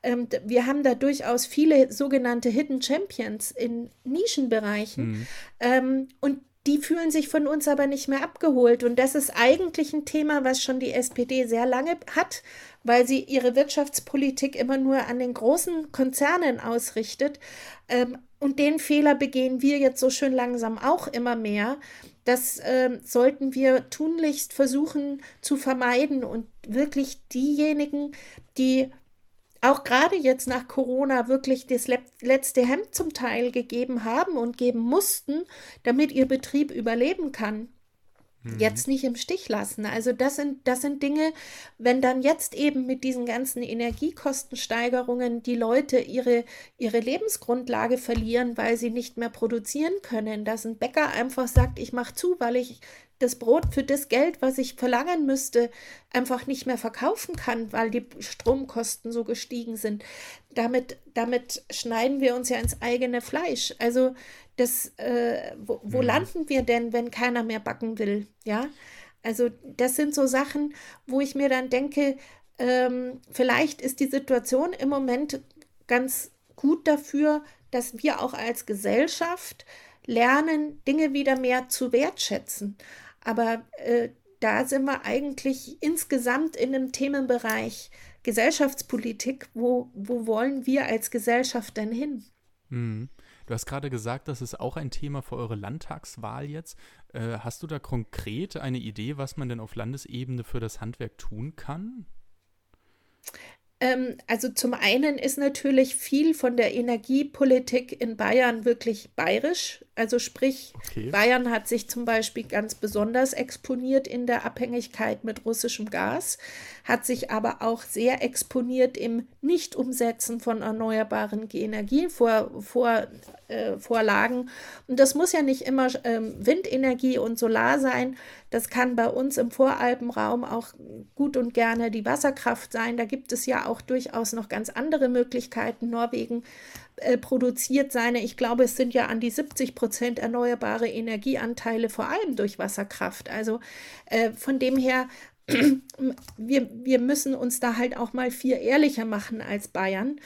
Ähm, wir haben da durchaus viele sogenannte Hidden Champions in Nischenbereichen. Mhm. Ähm, und die fühlen sich von uns aber nicht mehr abgeholt. Und das ist eigentlich ein Thema, was schon die SPD sehr lange hat, weil sie ihre Wirtschaftspolitik immer nur an den großen Konzernen ausrichtet. Ähm, und den Fehler begehen wir jetzt so schön langsam auch immer mehr. Das äh, sollten wir tunlichst versuchen zu vermeiden und wirklich diejenigen, die auch gerade jetzt nach Corona wirklich das letzte Hemd zum Teil gegeben haben und geben mussten, damit ihr Betrieb überleben kann, mhm. jetzt nicht im Stich lassen. Also das sind, das sind Dinge, wenn dann jetzt eben mit diesen ganzen Energiekostensteigerungen die Leute ihre, ihre Lebensgrundlage verlieren, weil sie nicht mehr produzieren können, dass ein Bäcker einfach sagt, ich mache zu, weil ich das Brot für das Geld, was ich verlangen müsste, einfach nicht mehr verkaufen kann, weil die Stromkosten so gestiegen sind. Damit, damit schneiden wir uns ja ins eigene Fleisch. Also das, äh, wo, wo mhm. landen wir denn, wenn keiner mehr backen will? Ja, also das sind so Sachen, wo ich mir dann denke, ähm, vielleicht ist die Situation im Moment ganz gut dafür, dass wir auch als Gesellschaft lernen, Dinge wieder mehr zu wertschätzen. Aber äh, da sind wir eigentlich insgesamt in einem Themenbereich Gesellschaftspolitik. Wo, wo wollen wir als Gesellschaft denn hin? Mhm. Du hast gerade gesagt, das ist auch ein Thema für eure Landtagswahl jetzt. Äh, hast du da konkret eine Idee, was man denn auf Landesebene für das Handwerk tun kann? Ähm, also zum einen ist natürlich viel von der Energiepolitik in Bayern wirklich bayerisch. Also sprich, okay. Bayern hat sich zum Beispiel ganz besonders exponiert in der Abhängigkeit mit russischem Gas, hat sich aber auch sehr exponiert im Nicht-Umsetzen von erneuerbaren Energievorlagen. Vor, äh, Vorlagen. Und das muss ja nicht immer ähm, Windenergie und Solar sein. Das kann bei uns im Voralpenraum auch gut und gerne die Wasserkraft sein. Da gibt es ja auch durchaus noch ganz andere Möglichkeiten. Norwegen äh, produziert seine, ich glaube, es sind ja an die 70 Prozent erneuerbare Energieanteile, vor allem durch Wasserkraft. Also äh, von dem her wir, wir müssen uns da halt auch mal viel ehrlicher machen als Bayern.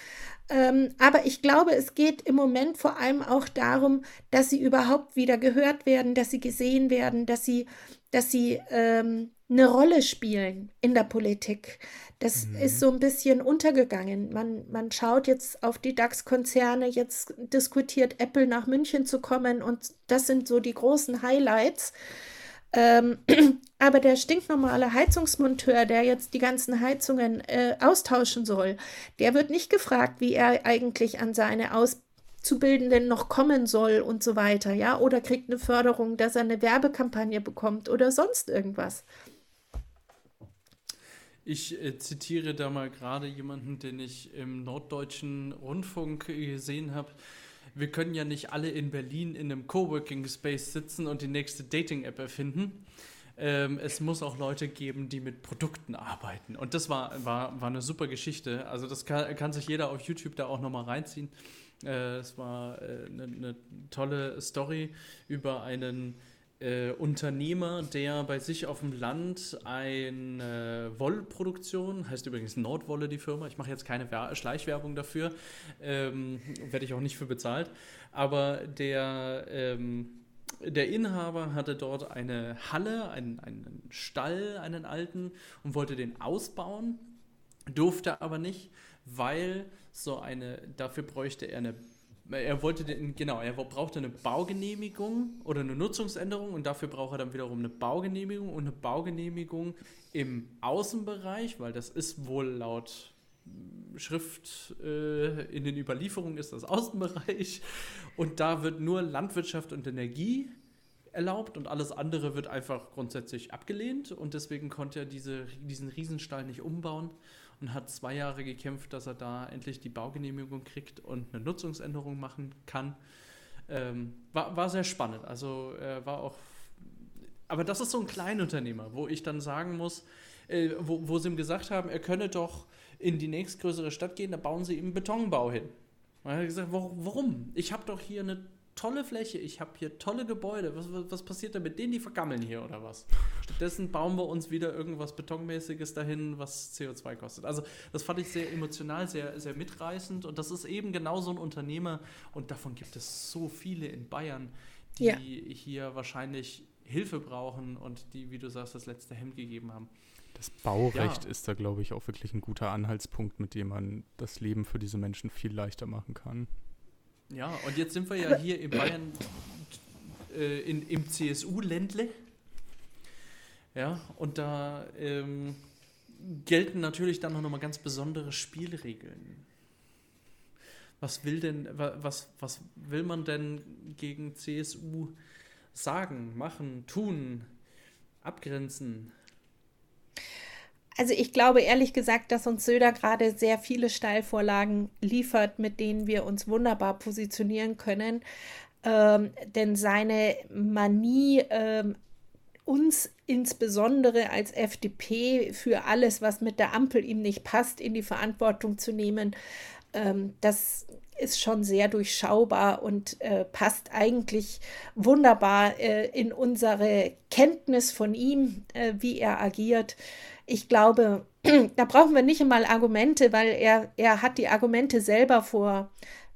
Ähm, aber ich glaube, es geht im Moment vor allem auch darum, dass sie überhaupt wieder gehört werden, dass sie gesehen werden, dass sie, dass sie ähm, eine Rolle spielen in der Politik. Das mhm. ist so ein bisschen untergegangen. Man, man schaut jetzt auf die DAX-Konzerne, jetzt diskutiert Apple nach München zu kommen und das sind so die großen Highlights. Ähm, aber der stinknormale Heizungsmonteur, der jetzt die ganzen Heizungen äh, austauschen soll, der wird nicht gefragt, wie er eigentlich an seine Auszubildenden noch kommen soll und so weiter, ja, oder kriegt eine Förderung, dass er eine Werbekampagne bekommt oder sonst irgendwas. Ich äh, zitiere da mal gerade jemanden, den ich im Norddeutschen Rundfunk gesehen habe wir können ja nicht alle in Berlin in einem Coworking Space sitzen und die nächste Dating-App erfinden. Ähm, es muss auch Leute geben, die mit Produkten arbeiten. Und das war, war, war eine super Geschichte. Also das kann, kann sich jeder auf YouTube da auch nochmal reinziehen. Äh, es war äh, eine, eine tolle Story über einen äh, Unternehmer, der bei sich auf dem Land eine Wollproduktion, heißt übrigens Nordwolle die Firma, ich mache jetzt keine Wer Schleichwerbung dafür, ähm, werde ich auch nicht für bezahlt, aber der, ähm, der Inhaber hatte dort eine Halle, einen, einen Stall, einen alten und wollte den ausbauen, durfte aber nicht, weil so eine, dafür bräuchte er eine er wollte den, genau, er brauchte eine Baugenehmigung oder eine Nutzungsänderung und dafür braucht er dann wiederum eine Baugenehmigung und eine Baugenehmigung im Außenbereich, weil das ist wohl laut Schrift äh, in den Überlieferungen ist das Außenbereich. Und da wird nur Landwirtschaft und Energie erlaubt und alles andere wird einfach grundsätzlich abgelehnt. Und deswegen konnte er diese, diesen Riesenstall nicht umbauen und hat zwei Jahre gekämpft, dass er da endlich die Baugenehmigung kriegt und eine Nutzungsänderung machen kann. Ähm, war, war sehr spannend. Also äh, war auch. Aber das ist so ein Kleinunternehmer, wo ich dann sagen muss, äh, wo, wo sie ihm gesagt haben, er könne doch in die nächstgrößere Stadt gehen, da bauen sie ihm Betonbau hin. Und er hat gesagt, warum? Ich habe doch hier eine tolle Fläche, ich habe hier tolle Gebäude. Was, was, was, passiert da mit denen? Die vergammeln hier oder was? Stattdessen bauen wir uns wieder irgendwas Betonmäßiges dahin, was CO2 kostet. Also das fand ich sehr emotional, sehr, sehr mitreißend. Und das ist eben genau so ein Unternehmer. Und davon gibt es so viele in Bayern, die ja. hier wahrscheinlich Hilfe brauchen und die, wie du sagst, das letzte Hemd gegeben haben. Das Baurecht ja. ist da, glaube ich, auch wirklich ein guter Anhaltspunkt, mit dem man das Leben für diese Menschen viel leichter machen kann. Ja, und jetzt sind wir ja hier in Bayern äh, in, im CSU-Ländle. Ja, und da ähm, gelten natürlich dann noch mal ganz besondere Spielregeln. Was will denn, was, was will man denn gegen CSU sagen, machen, tun, abgrenzen? Also ich glaube ehrlich gesagt, dass uns Söder gerade sehr viele Steilvorlagen liefert, mit denen wir uns wunderbar positionieren können. Ähm, denn seine Manie, ähm, uns insbesondere als FDP für alles, was mit der Ampel ihm nicht passt, in die Verantwortung zu nehmen, ähm, das ist schon sehr durchschaubar und äh, passt eigentlich wunderbar äh, in unsere Kenntnis von ihm, äh, wie er agiert ich glaube, da brauchen wir nicht einmal Argumente, weil er, er hat die Argumente selber vor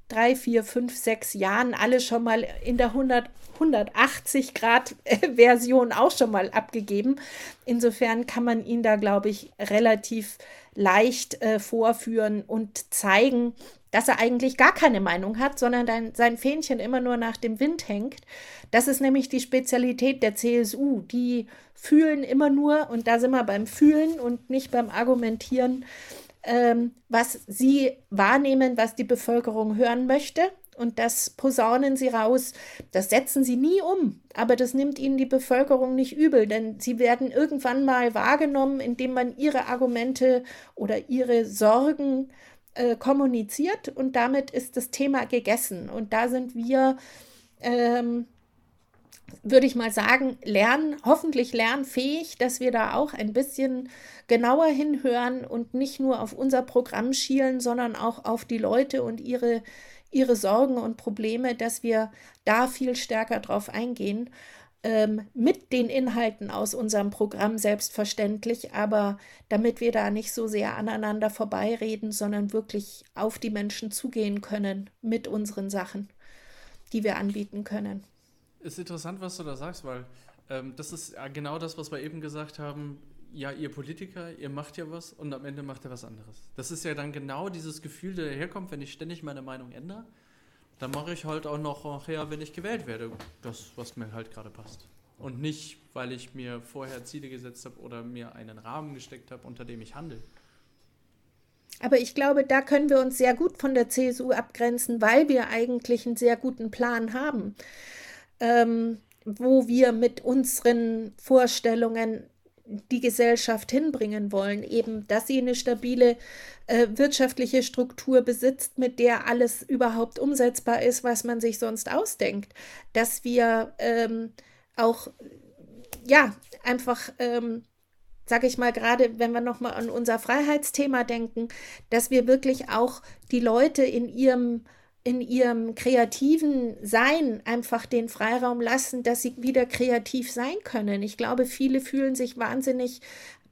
drei, vier, fünf, sechs Jahren alle schon mal in der 100, 180 Grad Version auch schon mal abgegeben. Insofern kann man ihn da, glaube ich, relativ leicht äh, vorführen und zeigen, dass er eigentlich gar keine Meinung hat, sondern dein, sein Fähnchen immer nur nach dem Wind hängt. Das ist nämlich die Spezialität der CSU. Die fühlen immer nur, und da sind wir beim Fühlen und nicht beim Argumentieren, ähm, was sie wahrnehmen, was die Bevölkerung hören möchte. Und das posaunen sie raus. Das setzen sie nie um. Aber das nimmt ihnen die Bevölkerung nicht übel, denn sie werden irgendwann mal wahrgenommen, indem man ihre Argumente oder ihre Sorgen äh, kommuniziert und damit ist das Thema gegessen. Und da sind wir, ähm, würde ich mal sagen, lernen, hoffentlich lernfähig, dass wir da auch ein bisschen genauer hinhören und nicht nur auf unser Programm schielen, sondern auch auf die Leute und ihre, ihre Sorgen und Probleme, dass wir da viel stärker drauf eingehen ähm, mit den Inhalten aus unserem Programm selbstverständlich, aber damit wir da nicht so sehr aneinander vorbeireden, sondern wirklich auf die Menschen zugehen können mit unseren Sachen, die wir anbieten können. Ist interessant, was du da sagst, weil ähm, das ist ja genau das, was wir eben gesagt haben. Ja, ihr Politiker, ihr macht ja was und am Ende macht ihr was anderes. Das ist ja dann genau dieses Gefühl, der daherkommt, wenn ich ständig meine Meinung ändere dann mache ich halt auch noch nachher, wenn ich gewählt werde, das, was mir halt gerade passt. Und nicht, weil ich mir vorher Ziele gesetzt habe oder mir einen Rahmen gesteckt habe, unter dem ich handle. Aber ich glaube, da können wir uns sehr gut von der CSU abgrenzen, weil wir eigentlich einen sehr guten Plan haben, ähm, wo wir mit unseren Vorstellungen die Gesellschaft hinbringen wollen. Eben, dass sie eine stabile äh, wirtschaftliche Struktur besitzt, mit der alles überhaupt umsetzbar ist, was man sich sonst ausdenkt. Dass wir ähm, auch, ja, einfach, ähm, sage ich mal, gerade wenn wir nochmal an unser Freiheitsthema denken, dass wir wirklich auch die Leute in ihrem in ihrem kreativen Sein einfach den Freiraum lassen, dass sie wieder kreativ sein können. Ich glaube, viele fühlen sich wahnsinnig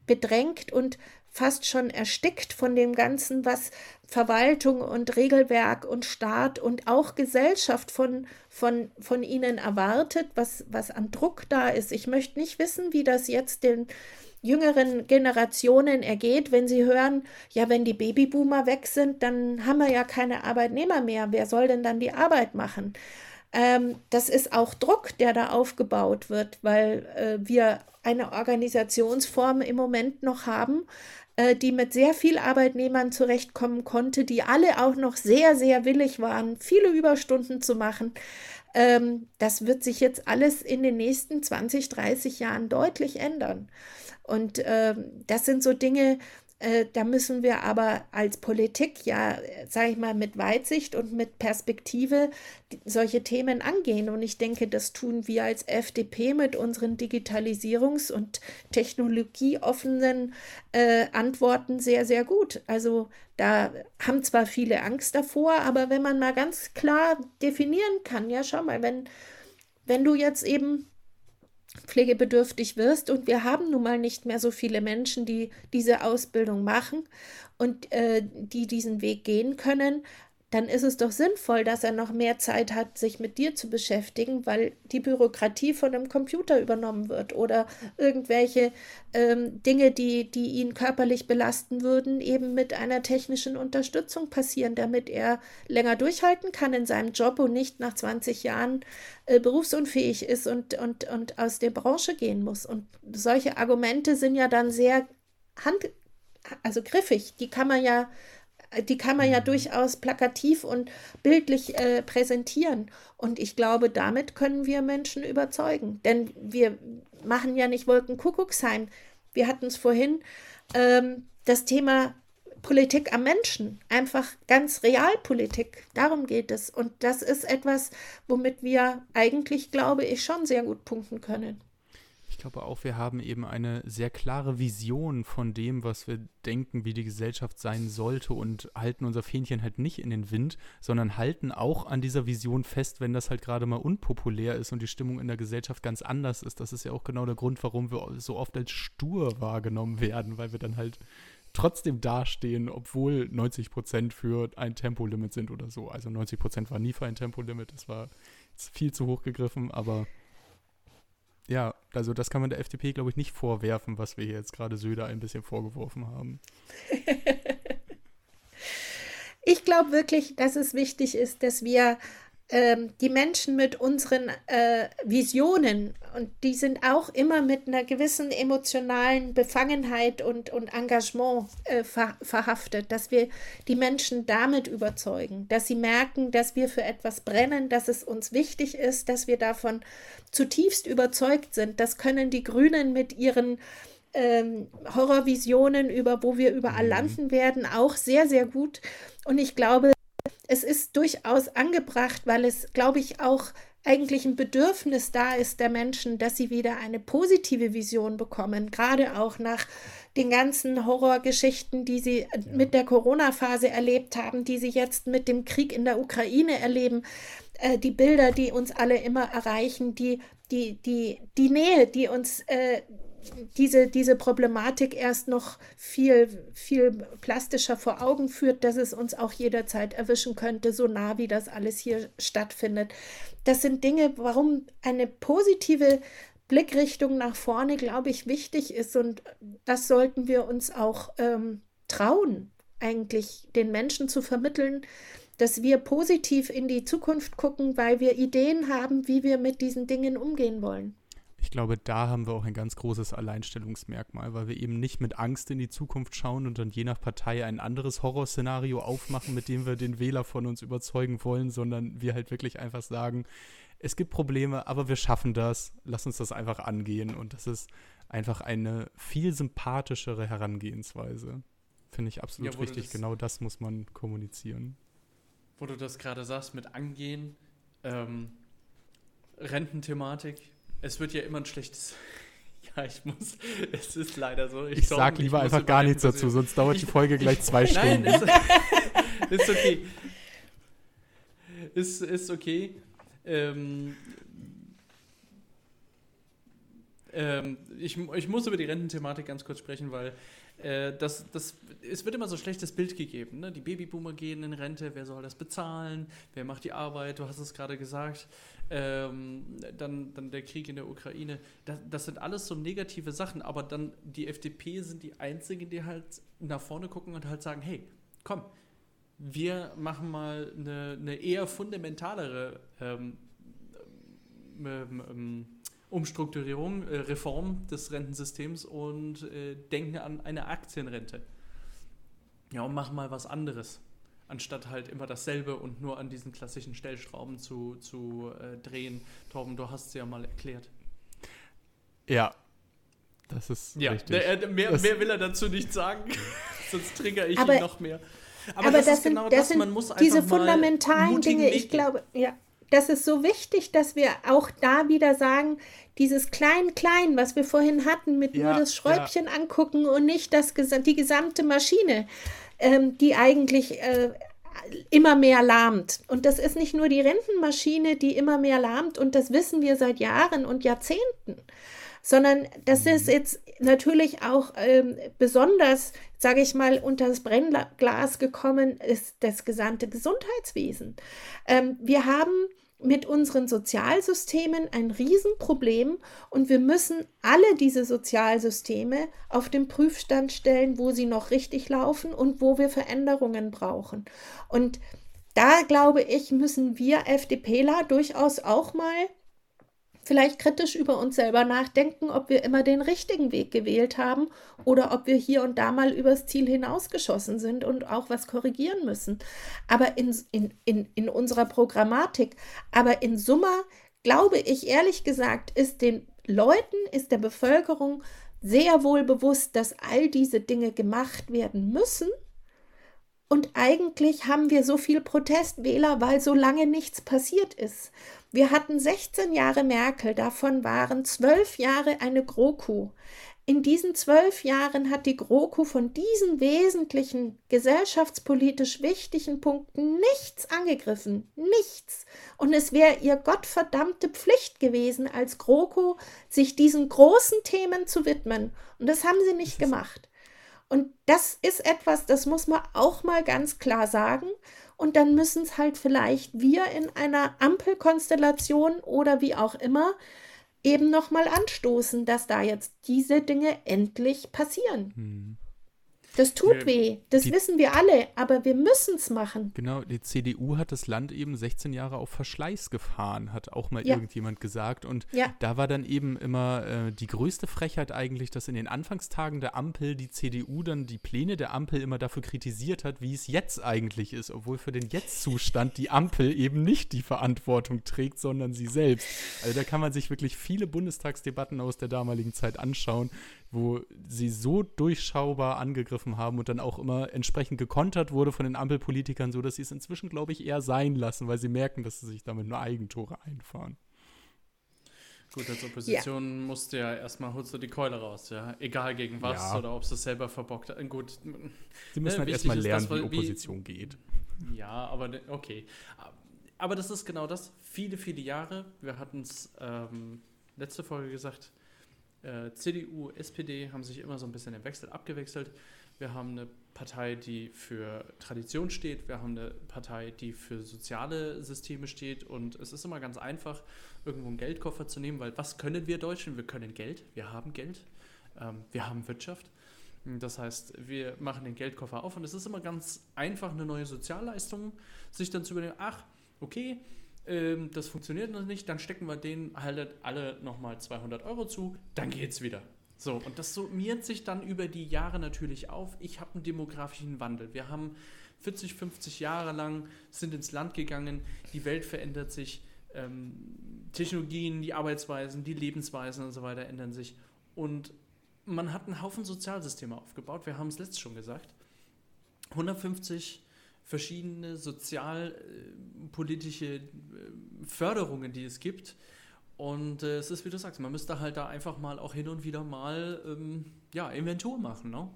bedrängt und fast schon erstickt von dem Ganzen, was Verwaltung und Regelwerk und Staat und auch Gesellschaft von, von, von ihnen erwartet, was, was an Druck da ist. Ich möchte nicht wissen, wie das jetzt den jüngeren Generationen ergeht, wenn sie hören, ja, wenn die Babyboomer weg sind, dann haben wir ja keine Arbeitnehmer mehr. Wer soll denn dann die Arbeit machen? Ähm, das ist auch Druck, der da aufgebaut wird, weil äh, wir eine Organisationsform im Moment noch haben, äh, die mit sehr viel Arbeitnehmern zurechtkommen konnte, die alle auch noch sehr, sehr willig waren, viele Überstunden zu machen. Ähm, das wird sich jetzt alles in den nächsten 20, 30 Jahren deutlich ändern. Und äh, das sind so Dinge, Äh, da müssen wir aber als Politik ja, sage ich mal, mit Weitsicht und mit Perspektive solche Themen angehen. Und ich denke, das tun wir als FDP mit unseren Digitalisierungs- und technologieoffenen äh, Antworten sehr, sehr gut. Also da haben zwar viele Angst davor, aber wenn man mal ganz klar definieren kann, ja, schau mal, wenn, wenn du jetzt eben pflegebedürftig wirst. Und wir haben nun mal nicht mehr so viele Menschen, die diese Ausbildung machen und äh, die diesen Weg gehen können dann ist es doch sinnvoll, dass er noch mehr Zeit hat, sich mit dir zu beschäftigen, weil die Bürokratie von einem Computer übernommen wird oder irgendwelche ähm, Dinge, die, die ihn körperlich belasten würden, eben mit einer technischen Unterstützung passieren, damit er länger durchhalten kann in seinem Job und nicht nach 20 Jahren äh, berufsunfähig ist und, und, und aus der Branche gehen muss. Und solche Argumente sind ja dann sehr hand, also griffig. Die kann man ja die kann man ja mhm. durchaus plakativ und bildlich äh, präsentieren. Und ich glaube, damit können wir Menschen überzeugen. Denn wir machen ja nicht Wolkenkuckucksheim. Wir hatten es vorhin, ähm, das Thema Politik am Menschen, einfach ganz Realpolitik. Darum geht es. Und das ist etwas, womit wir eigentlich, glaube ich, schon sehr gut punkten können. Ich glaube auch, wir haben eben eine sehr klare Vision von dem, was wir denken, wie die Gesellschaft sein sollte und halten unser Fähnchen halt nicht in den Wind, sondern halten auch an dieser Vision fest, wenn das halt gerade mal unpopulär ist und die Stimmung in der Gesellschaft ganz anders ist. Das ist ja auch genau der Grund, warum wir so oft als stur wahrgenommen werden, weil wir dann halt trotzdem dastehen, obwohl 90 Prozent für ein Tempolimit sind oder so. Also 90 Prozent war nie für ein Tempolimit, das war viel zu hoch gegriffen, aber ja, also das kann man der FDP, glaube ich, nicht vorwerfen, was wir hier jetzt gerade Söder ein bisschen vorgeworfen haben. ich glaube wirklich, dass es wichtig ist, dass wir ähm, die Menschen mit unseren äh, Visionen und die sind auch immer mit einer gewissen emotionalen Befangenheit und, und Engagement äh, ver verhaftet, dass wir die Menschen damit überzeugen, dass sie merken, dass wir für etwas brennen, dass es uns wichtig ist, dass wir davon zutiefst überzeugt sind. Das können die Grünen mit ihren ähm, Horrorvisionen über, wo wir überall mhm. landen werden, auch sehr, sehr gut. Und ich glaube, es ist durchaus angebracht, weil es, glaube ich, auch eigentlich ein Bedürfnis da ist der Menschen, dass sie wieder eine positive Vision bekommen, gerade auch nach den ganzen Horrorgeschichten, die sie ja. mit der Corona-Phase erlebt haben, die sie jetzt mit dem Krieg in der Ukraine erleben, äh, die Bilder, die uns alle immer erreichen, die, die, die, die Nähe, die uns äh, diese, diese Problematik erst noch viel, viel plastischer vor Augen führt, dass es uns auch jederzeit erwischen könnte, so nah wie das alles hier stattfindet. Das sind Dinge, warum eine positive Blickrichtung nach vorne, glaube ich, wichtig ist. Und das sollten wir uns auch ähm, trauen, eigentlich den Menschen zu vermitteln, dass wir positiv in die Zukunft gucken, weil wir Ideen haben, wie wir mit diesen Dingen umgehen wollen ich glaube, da haben wir auch ein ganz großes Alleinstellungsmerkmal, weil wir eben nicht mit Angst in die Zukunft schauen und dann je nach Partei ein anderes Horrorszenario aufmachen, mit dem wir den Wähler von uns überzeugen wollen, sondern wir halt wirklich einfach sagen, es gibt Probleme, aber wir schaffen das, lass uns das einfach angehen und das ist einfach eine viel sympathischere Herangehensweise. Finde ich absolut ja, richtig, genau das muss man kommunizieren. Wo du das gerade sagst mit angehen, ähm, Rententhematik, es wird ja immer ein schlechtes. Ja, ich muss. Es ist leider so. Ich, ich sag lieber ich einfach gar nichts dazu, sonst dauert die Folge ich, gleich zwei Stunden. Nein, ist, ist okay. Ist, ist okay. Ähm, ähm, ich, ich muss über die Rententhematik ganz kurz sprechen, weil äh, das, das, es wird immer so schlechtes Bild gegeben. Ne? Die Babyboomer gehen in Rente, wer soll das bezahlen? Wer macht die Arbeit? Du hast es gerade gesagt ähm, dann, dann der Krieg in der Ukraine. Das, das, sind alles so negative Sachen, aber dann die FDP sind die einzigen, die halt nach vorne gucken und halt sagen, hey, komm, wir machen mal eine, eine eher fundamentalere ähm, ähm, ähm Umstrukturierung, äh, Reform des Rentensystems und äh, denken an eine Aktienrente. Ja, und machen mal was anderes anstatt halt immer dasselbe und nur an diesen klassischen Stellschrauben zu, zu äh, drehen. Torben, du hast es ja mal erklärt. Ja, das ist ja, richtig. Der, äh, mehr, mehr will er dazu nicht sagen. sonst triggere ich aber, ihn noch mehr. Aber, aber das, das, sind, genau das, das sind diese fundamentalen Dinge. Ich glaube, ja, das ist so wichtig, dass wir auch da wieder sagen, dieses Klein-Klein, was wir vorhin hatten, mit ja, nur das Schräubchen ja. angucken und nicht das, die gesamte Maschine, ähm, die eigentlich äh, immer mehr lahmt. Und das ist nicht nur die Rentenmaschine, die immer mehr lahmt, und das wissen wir seit Jahren und Jahrzehnten, sondern das ist jetzt natürlich auch ähm, besonders, sage ich mal, unter das Brennglas gekommen ist das gesamte Gesundheitswesen. Ähm, wir haben mit unseren Sozialsystemen ein Riesenproblem und wir müssen alle diese Sozialsysteme auf den Prüfstand stellen, wo sie noch richtig laufen und wo wir Veränderungen brauchen. Und da glaube ich, müssen wir FDPler durchaus auch mal vielleicht kritisch über uns selber nachdenken, ob wir immer den richtigen Weg gewählt haben oder ob wir hier und da mal übers Ziel hinausgeschossen sind und auch was korrigieren müssen. Aber in, in, in, in unserer Programmatik, aber in Summe, glaube ich ehrlich gesagt, ist den Leuten, ist der Bevölkerung sehr wohl bewusst, dass all diese Dinge gemacht werden müssen. Und eigentlich haben wir so viel Protestwähler, weil so lange nichts passiert ist. Wir hatten 16 Jahre Merkel, davon waren zwölf Jahre eine GroKo. In diesen zwölf Jahren hat die GroKo von diesen wesentlichen gesellschaftspolitisch wichtigen Punkten nichts angegriffen. Nichts. Und es wäre ihr gottverdammte Pflicht gewesen, als GroKo sich diesen großen Themen zu widmen. Und das haben sie nicht gemacht. Und das ist etwas, das muss man auch mal ganz klar sagen. Und dann müssen es halt vielleicht wir in einer Ampelkonstellation oder wie auch immer eben nochmal anstoßen, dass da jetzt diese Dinge endlich passieren. Hm. Das tut weh, das die, wissen wir alle, aber wir müssen es machen. Genau, die CDU hat das Land eben 16 Jahre auf Verschleiß gefahren, hat auch mal ja. irgendjemand gesagt. Und ja. da war dann eben immer äh, die größte Frechheit eigentlich, dass in den Anfangstagen der Ampel die CDU dann die Pläne der Ampel immer dafür kritisiert hat, wie es jetzt eigentlich ist, obwohl für den Jetzt-Zustand die Ampel eben nicht die Verantwortung trägt, sondern sie selbst. Also da kann man sich wirklich viele Bundestagsdebatten aus der damaligen Zeit anschauen, wo sie so durchschaubar angegriffen haben und dann auch immer entsprechend gekontert wurde von den Ampelpolitikern, so dass sie es inzwischen, glaube ich, eher sein lassen, weil sie merken, dass sie sich damit nur Eigentore einfahren. Gut, als Opposition ja. musst du ja erstmal holst du die Keule raus, ja. Egal gegen was ja. oder ob sie es selber verbockt hat. Gut. Sie müssen ne, halt erstmal lernen, das, wie Opposition wie, geht. Ja, aber ne, okay. Aber das ist genau das. Viele, viele Jahre. Wir hatten es ähm, letzte Folge gesagt äh, CDU, SPD haben sich immer so ein bisschen im Wechsel abgewechselt. Wir haben eine Partei, die für Tradition steht. Wir haben eine Partei, die für soziale Systeme steht. Und es ist immer ganz einfach, irgendwo einen Geldkoffer zu nehmen, weil was können wir Deutschen? Wir können Geld. Wir haben Geld. Ähm, wir haben Wirtschaft. Das heißt, wir machen den Geldkoffer auf und es ist immer ganz einfach, eine neue Sozialleistung sich dann zu überlegen, ach, okay, ähm, das funktioniert noch nicht, dann stecken wir denen halt alle nochmal 200 Euro zu, dann geht's wieder. So, und das summiert sich dann über die Jahre natürlich auf. Ich habe einen demografischen Wandel. Wir haben 40, 50 Jahre lang sind ins Land gegangen, die Welt verändert sich, ähm, Technologien, die Arbeitsweisen, die Lebensweisen und so weiter ändern sich. Und man hat einen Haufen Sozialsysteme aufgebaut. Wir haben es letztes schon gesagt. 150 verschiedene sozialpolitische äh, Förderungen, die es gibt. Und äh, es ist, wie du sagst, man müsste halt da einfach mal auch hin und wieder mal ähm, ja, Inventur machen. Ne?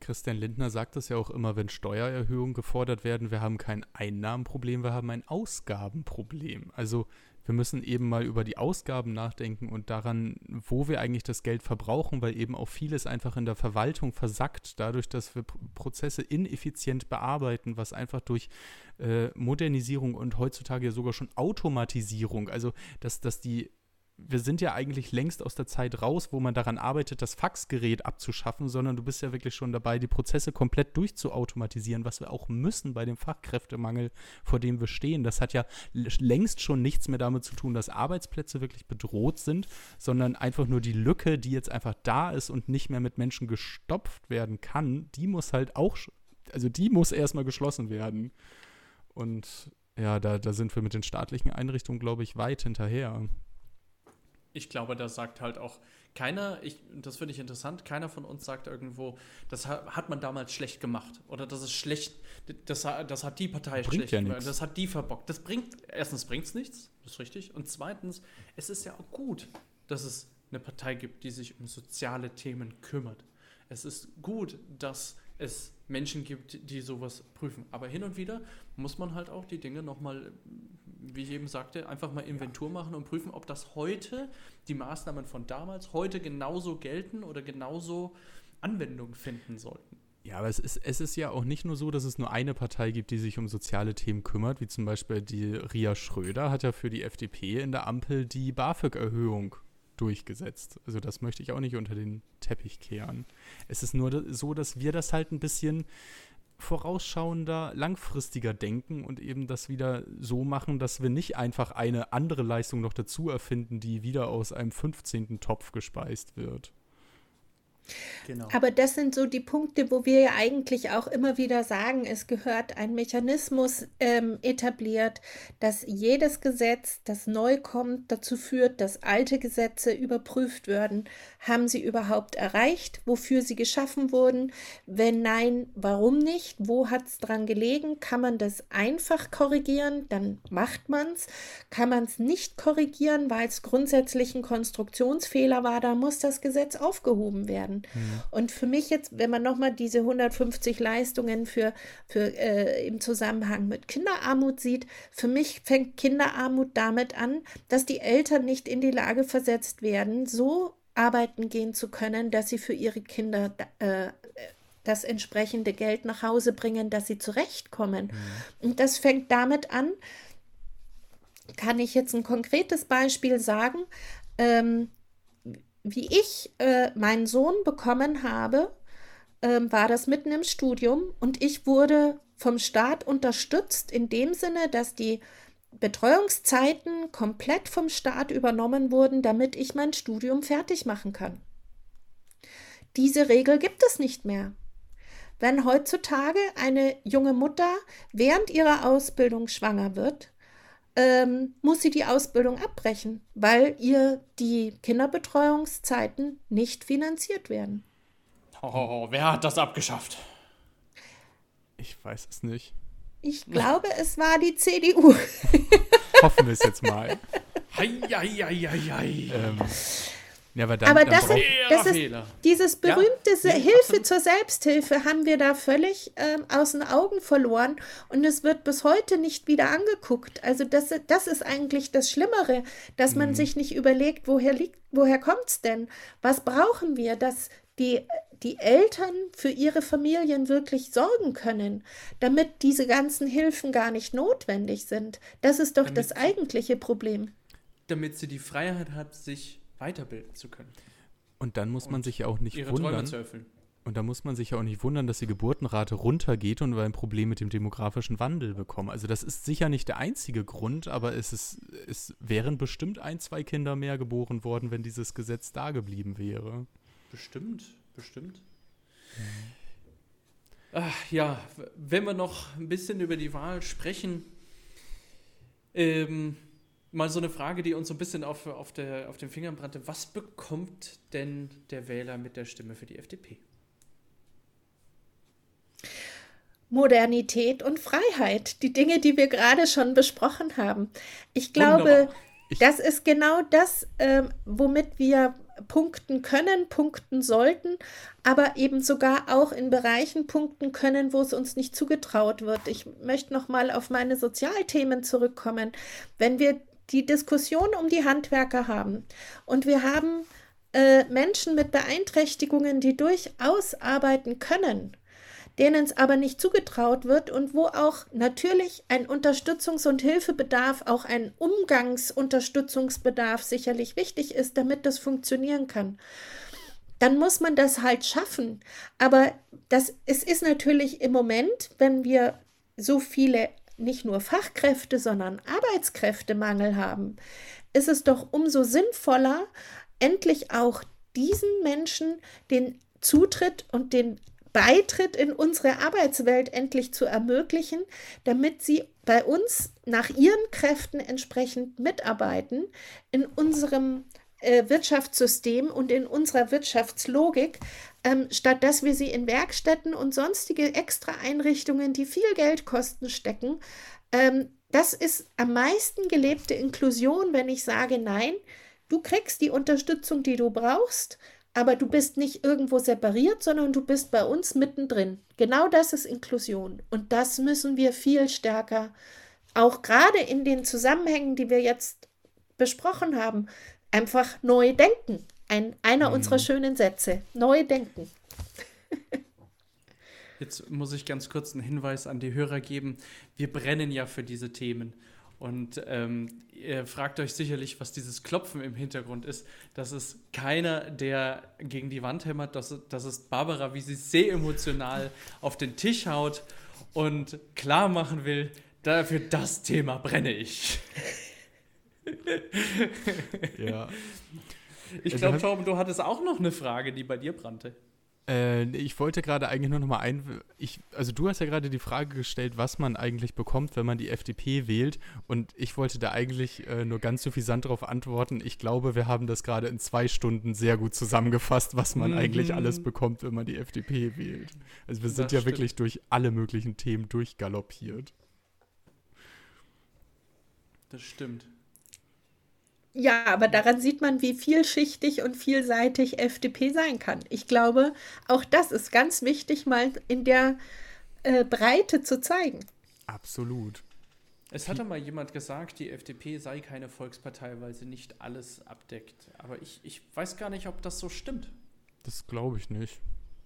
Christian Lindner sagt das ja auch immer, wenn Steuererhöhungen gefordert werden, wir haben kein Einnahmenproblem, wir haben ein Ausgabenproblem. Also wir müssen eben mal über die Ausgaben nachdenken und daran, wo wir eigentlich das Geld verbrauchen, weil eben auch vieles einfach in der Verwaltung versackt, dadurch, dass wir Prozesse ineffizient bearbeiten, was einfach durch äh, Modernisierung und heutzutage sogar schon Automatisierung, also dass, dass die wir sind ja eigentlich längst aus der Zeit raus, wo man daran arbeitet, das Faxgerät abzuschaffen, sondern du bist ja wirklich schon dabei, die Prozesse komplett durchzuautomatisieren, was wir auch müssen bei dem Fachkräftemangel, vor dem wir stehen. Das hat ja längst schon nichts mehr damit zu tun, dass Arbeitsplätze wirklich bedroht sind, sondern einfach nur die Lücke, die jetzt einfach da ist und nicht mehr mit Menschen gestopft werden kann, die muss halt auch, also die muss erstmal geschlossen werden. Und ja, da, da sind wir mit den staatlichen Einrichtungen, glaube ich, weit hinterher. Ich glaube, da sagt halt auch keiner, ich, das finde ich interessant, keiner von uns sagt irgendwo, das hat man damals schlecht gemacht oder das ist schlecht, das, das hat die Partei bringt schlecht ja gemacht, das hat die verbockt. Das bringt, erstens bringt es nichts, das ist richtig, und zweitens, es ist ja auch gut, dass es eine Partei gibt, die sich um soziale Themen kümmert. Es ist gut, dass es Menschen gibt, die sowas prüfen. Aber hin und wieder muss man halt auch die Dinge nochmal, wie ich eben sagte, einfach mal Inventur machen und prüfen, ob das heute, die Maßnahmen von damals, heute genauso gelten oder genauso Anwendung finden sollten. Ja, aber es ist, es ist ja auch nicht nur so, dass es nur eine Partei gibt, die sich um soziale Themen kümmert, wie zum Beispiel die Ria Schröder hat ja für die FDP in der Ampel die BAföG-Erhöhung durchgesetzt. Also das möchte ich auch nicht unter den Teppich kehren. Es ist nur so, dass wir das halt ein bisschen vorausschauender, langfristiger denken und eben das wieder so machen, dass wir nicht einfach eine andere Leistung noch dazu erfinden, die wieder aus einem 15. Topf gespeist wird. Genau. Aber das sind so die Punkte, wo wir ja eigentlich auch immer wieder sagen, es gehört ein Mechanismus ähm, etabliert, dass jedes Gesetz, das neu kommt, dazu führt, dass alte Gesetze überprüft werden. Haben sie überhaupt erreicht, wofür sie geschaffen wurden? Wenn nein, warum nicht? Wo hat es dran gelegen? Kann man das einfach korrigieren? Dann macht man es. Kann man es nicht korrigieren, weil es grundsätzlich ein Konstruktionsfehler war, dann muss das Gesetz aufgehoben werden. Mhm. Und für mich jetzt, wenn man nochmal diese 150 Leistungen für, für äh, im Zusammenhang mit Kinderarmut sieht, für mich fängt Kinderarmut damit an, dass die Eltern nicht in die Lage versetzt werden, so arbeiten gehen zu können, dass sie für ihre Kinder äh, das entsprechende Geld nach Hause bringen, dass sie zurechtkommen. Mhm. Und das fängt damit an, kann ich jetzt ein konkretes Beispiel sagen, ähm, wie ich äh, meinen Sohn bekommen habe, äh, war das mitten im Studium und ich wurde vom Staat unterstützt in dem Sinne, dass die Betreuungszeiten komplett vom Staat übernommen wurden, damit ich mein Studium fertig machen kann. Diese Regel gibt es nicht mehr. Wenn heutzutage eine junge Mutter während ihrer Ausbildung schwanger wird, ähm, muss sie die Ausbildung abbrechen, weil ihr die Kinderbetreuungszeiten nicht finanziert werden. Oh, wer hat das abgeschafft? Ich weiß es nicht. Ich glaube, es war die CDU. Hoffen wir es jetzt mal. Hei, hei, hei, hei. Ähm, ja, aber, dann, aber das, dann ist, das ist dieses berühmte ja? Hilfe zur Selbsthilfe haben wir da völlig ähm, aus den Augen verloren und es wird bis heute nicht wieder angeguckt. Also das, das ist eigentlich das Schlimmere, dass man mhm. sich nicht überlegt, woher liegt, woher kommt es denn? Was brauchen wir, dass die, die Eltern für ihre Familien wirklich sorgen können, damit diese ganzen Hilfen gar nicht notwendig sind. Das ist doch damit, das eigentliche Problem. Damit sie die Freiheit hat, sich weiterbilden zu können. Und dann muss man sich ja auch nicht wundern. Und da muss man sich ja auch nicht wundern, dass die Geburtenrate runtergeht und wir ein Problem mit dem demografischen Wandel bekommen. Also das ist sicher nicht der einzige Grund, aber es, ist, es wären bestimmt ein, zwei Kinder mehr geboren worden, wenn dieses Gesetz da geblieben wäre. Bestimmt, bestimmt. Ach ja, wenn wir noch ein bisschen über die Wahl sprechen, ähm, mal so eine Frage, die uns so ein bisschen auf, auf, der, auf den Fingern brannte. Was bekommt denn der Wähler mit der Stimme für die FDP? Modernität und Freiheit, die Dinge, die wir gerade schon besprochen haben. Ich glaube, ich das ist genau das, äh, womit wir punkten können, punkten sollten, aber eben sogar auch in Bereichen punkten können, wo es uns nicht zugetraut wird. Ich möchte noch mal auf meine Sozialthemen zurückkommen. Wenn wir die Diskussion um die Handwerker haben. Und wir haben äh, Menschen mit Beeinträchtigungen, die durchaus arbeiten können, denen es aber nicht zugetraut wird und wo auch natürlich ein Unterstützungs- und Hilfebedarf, auch ein Umgangsunterstützungsbedarf sicherlich wichtig ist, damit das funktionieren kann. Dann muss man das halt schaffen. Aber das, es ist natürlich im Moment, wenn wir so viele nicht nur Fachkräfte, sondern Arbeitskräftemangel haben, ist es doch umso sinnvoller, endlich auch diesen Menschen den Zutritt und den Beitritt in unsere Arbeitswelt endlich zu ermöglichen, damit sie bei uns nach ihren Kräften entsprechend mitarbeiten in unserem äh, Wirtschaftssystem und in unserer Wirtschaftslogik, ähm, statt dass wir sie in Werkstätten und sonstige extra Einrichtungen, die viel Geld kosten, stecken. Ähm, das ist am meisten gelebte Inklusion, wenn ich sage, nein, du kriegst die Unterstützung, die du brauchst, aber du bist nicht irgendwo separiert, sondern du bist bei uns mittendrin. Genau das ist Inklusion. Und das müssen wir viel stärker, auch gerade in den Zusammenhängen, die wir jetzt besprochen haben, einfach neu denken. Ein, einer mhm. unserer schönen Sätze. Neu denken. Jetzt muss ich ganz kurz einen Hinweis an die Hörer geben. Wir brennen ja für diese Themen. Und ähm, ihr fragt euch sicherlich, was dieses Klopfen im Hintergrund ist. Das ist keiner, der gegen die Wand hämmert. Das, das ist Barbara, wie sie sehr emotional auf den Tisch haut und klar machen will, dafür das Thema brenne ich. ja. Ich glaube, Torben, du hattest auch noch eine Frage, die bei dir brannte. Äh, ich wollte gerade eigentlich nur noch mal ein. Ich, also, du hast ja gerade die Frage gestellt, was man eigentlich bekommt, wenn man die FDP wählt. Und ich wollte da eigentlich äh, nur ganz suffisant darauf antworten. Ich glaube, wir haben das gerade in zwei Stunden sehr gut zusammengefasst, was man mhm. eigentlich alles bekommt, wenn man die FDP wählt. Also, wir sind das ja stimmt. wirklich durch alle möglichen Themen durchgaloppiert. Das stimmt. Ja, aber daran sieht man, wie vielschichtig und vielseitig FDP sein kann. Ich glaube, auch das ist ganz wichtig, mal in der äh, Breite zu zeigen. Absolut. Es hatte mal jemand gesagt, die FDP sei keine Volkspartei, weil sie nicht alles abdeckt. Aber ich, ich weiß gar nicht, ob das so stimmt. Das glaube ich nicht.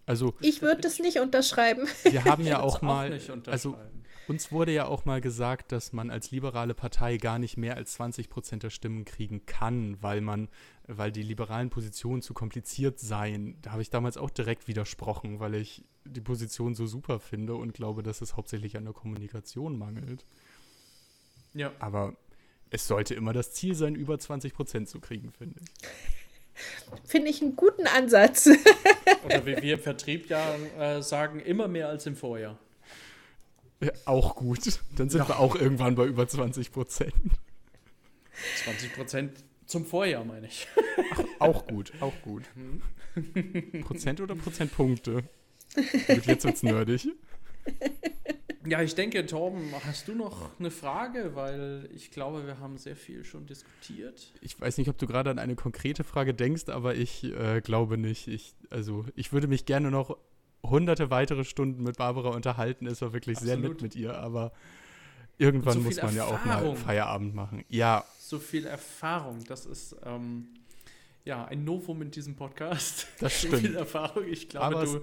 Also ich würde es nicht unterschreiben. Wir haben ja auch mal, auch also uns wurde ja auch mal gesagt, dass man als liberale Partei gar nicht mehr als 20 Prozent der Stimmen kriegen kann, weil man, weil die liberalen Positionen zu kompliziert seien. Da habe ich damals auch direkt widersprochen, weil ich die Position so super finde und glaube, dass es hauptsächlich an der Kommunikation mangelt. Ja. Aber es sollte immer das Ziel sein, über 20 Prozent zu kriegen, finde ich. Finde ich einen guten Ansatz. Oder wie wir im Vertrieb ja äh, sagen, immer mehr als im Vorjahr. Ja, auch gut. Dann sind ja. wir auch irgendwann bei über 20 Prozent. 20 Prozent zum Vorjahr, meine ich. Ach, auch gut, auch gut. Prozent oder Prozentpunkte? Jetzt wird's nerdig. Ja, ich denke, Torben, hast du noch eine Frage? Weil ich glaube, wir haben sehr viel schon diskutiert. Ich weiß nicht, ob du gerade an eine konkrete Frage denkst, aber ich äh, glaube nicht. Ich, also, ich würde mich gerne noch hunderte weitere Stunden mit Barbara unterhalten. Es war wirklich Absolut. sehr nett mit ihr, aber irgendwann so muss man Erfahrung. ja auch mal Feierabend machen. Ja. So viel Erfahrung, das ist ähm, ja ein Novum in diesem Podcast. Das stimmt. viel Erfahrung. Ich glaube, aber du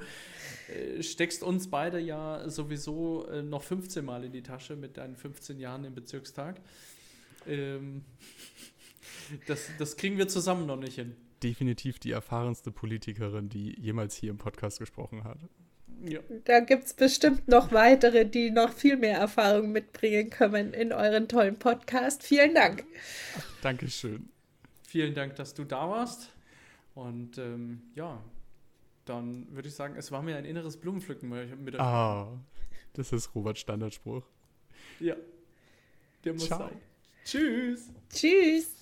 äh, steckst uns beide ja sowieso äh, noch 15 Mal in die Tasche mit deinen 15 Jahren im Bezirkstag. Ähm, das, das kriegen wir zusammen noch nicht hin definitiv die erfahrenste Politikerin, die jemals hier im Podcast gesprochen hat. Ja. Da gibt es bestimmt noch weitere, die noch viel mehr Erfahrung mitbringen können in euren tollen Podcast. Vielen Dank. Dankeschön. Vielen Dank, dass du da warst. Und ähm, ja, dann würde ich sagen, es war mir ein inneres Blumenpflücken mit euch. Ah, das ist Robert Standardspruch. Ja, der muss Ciao. sein. Tschüss. Tschüss.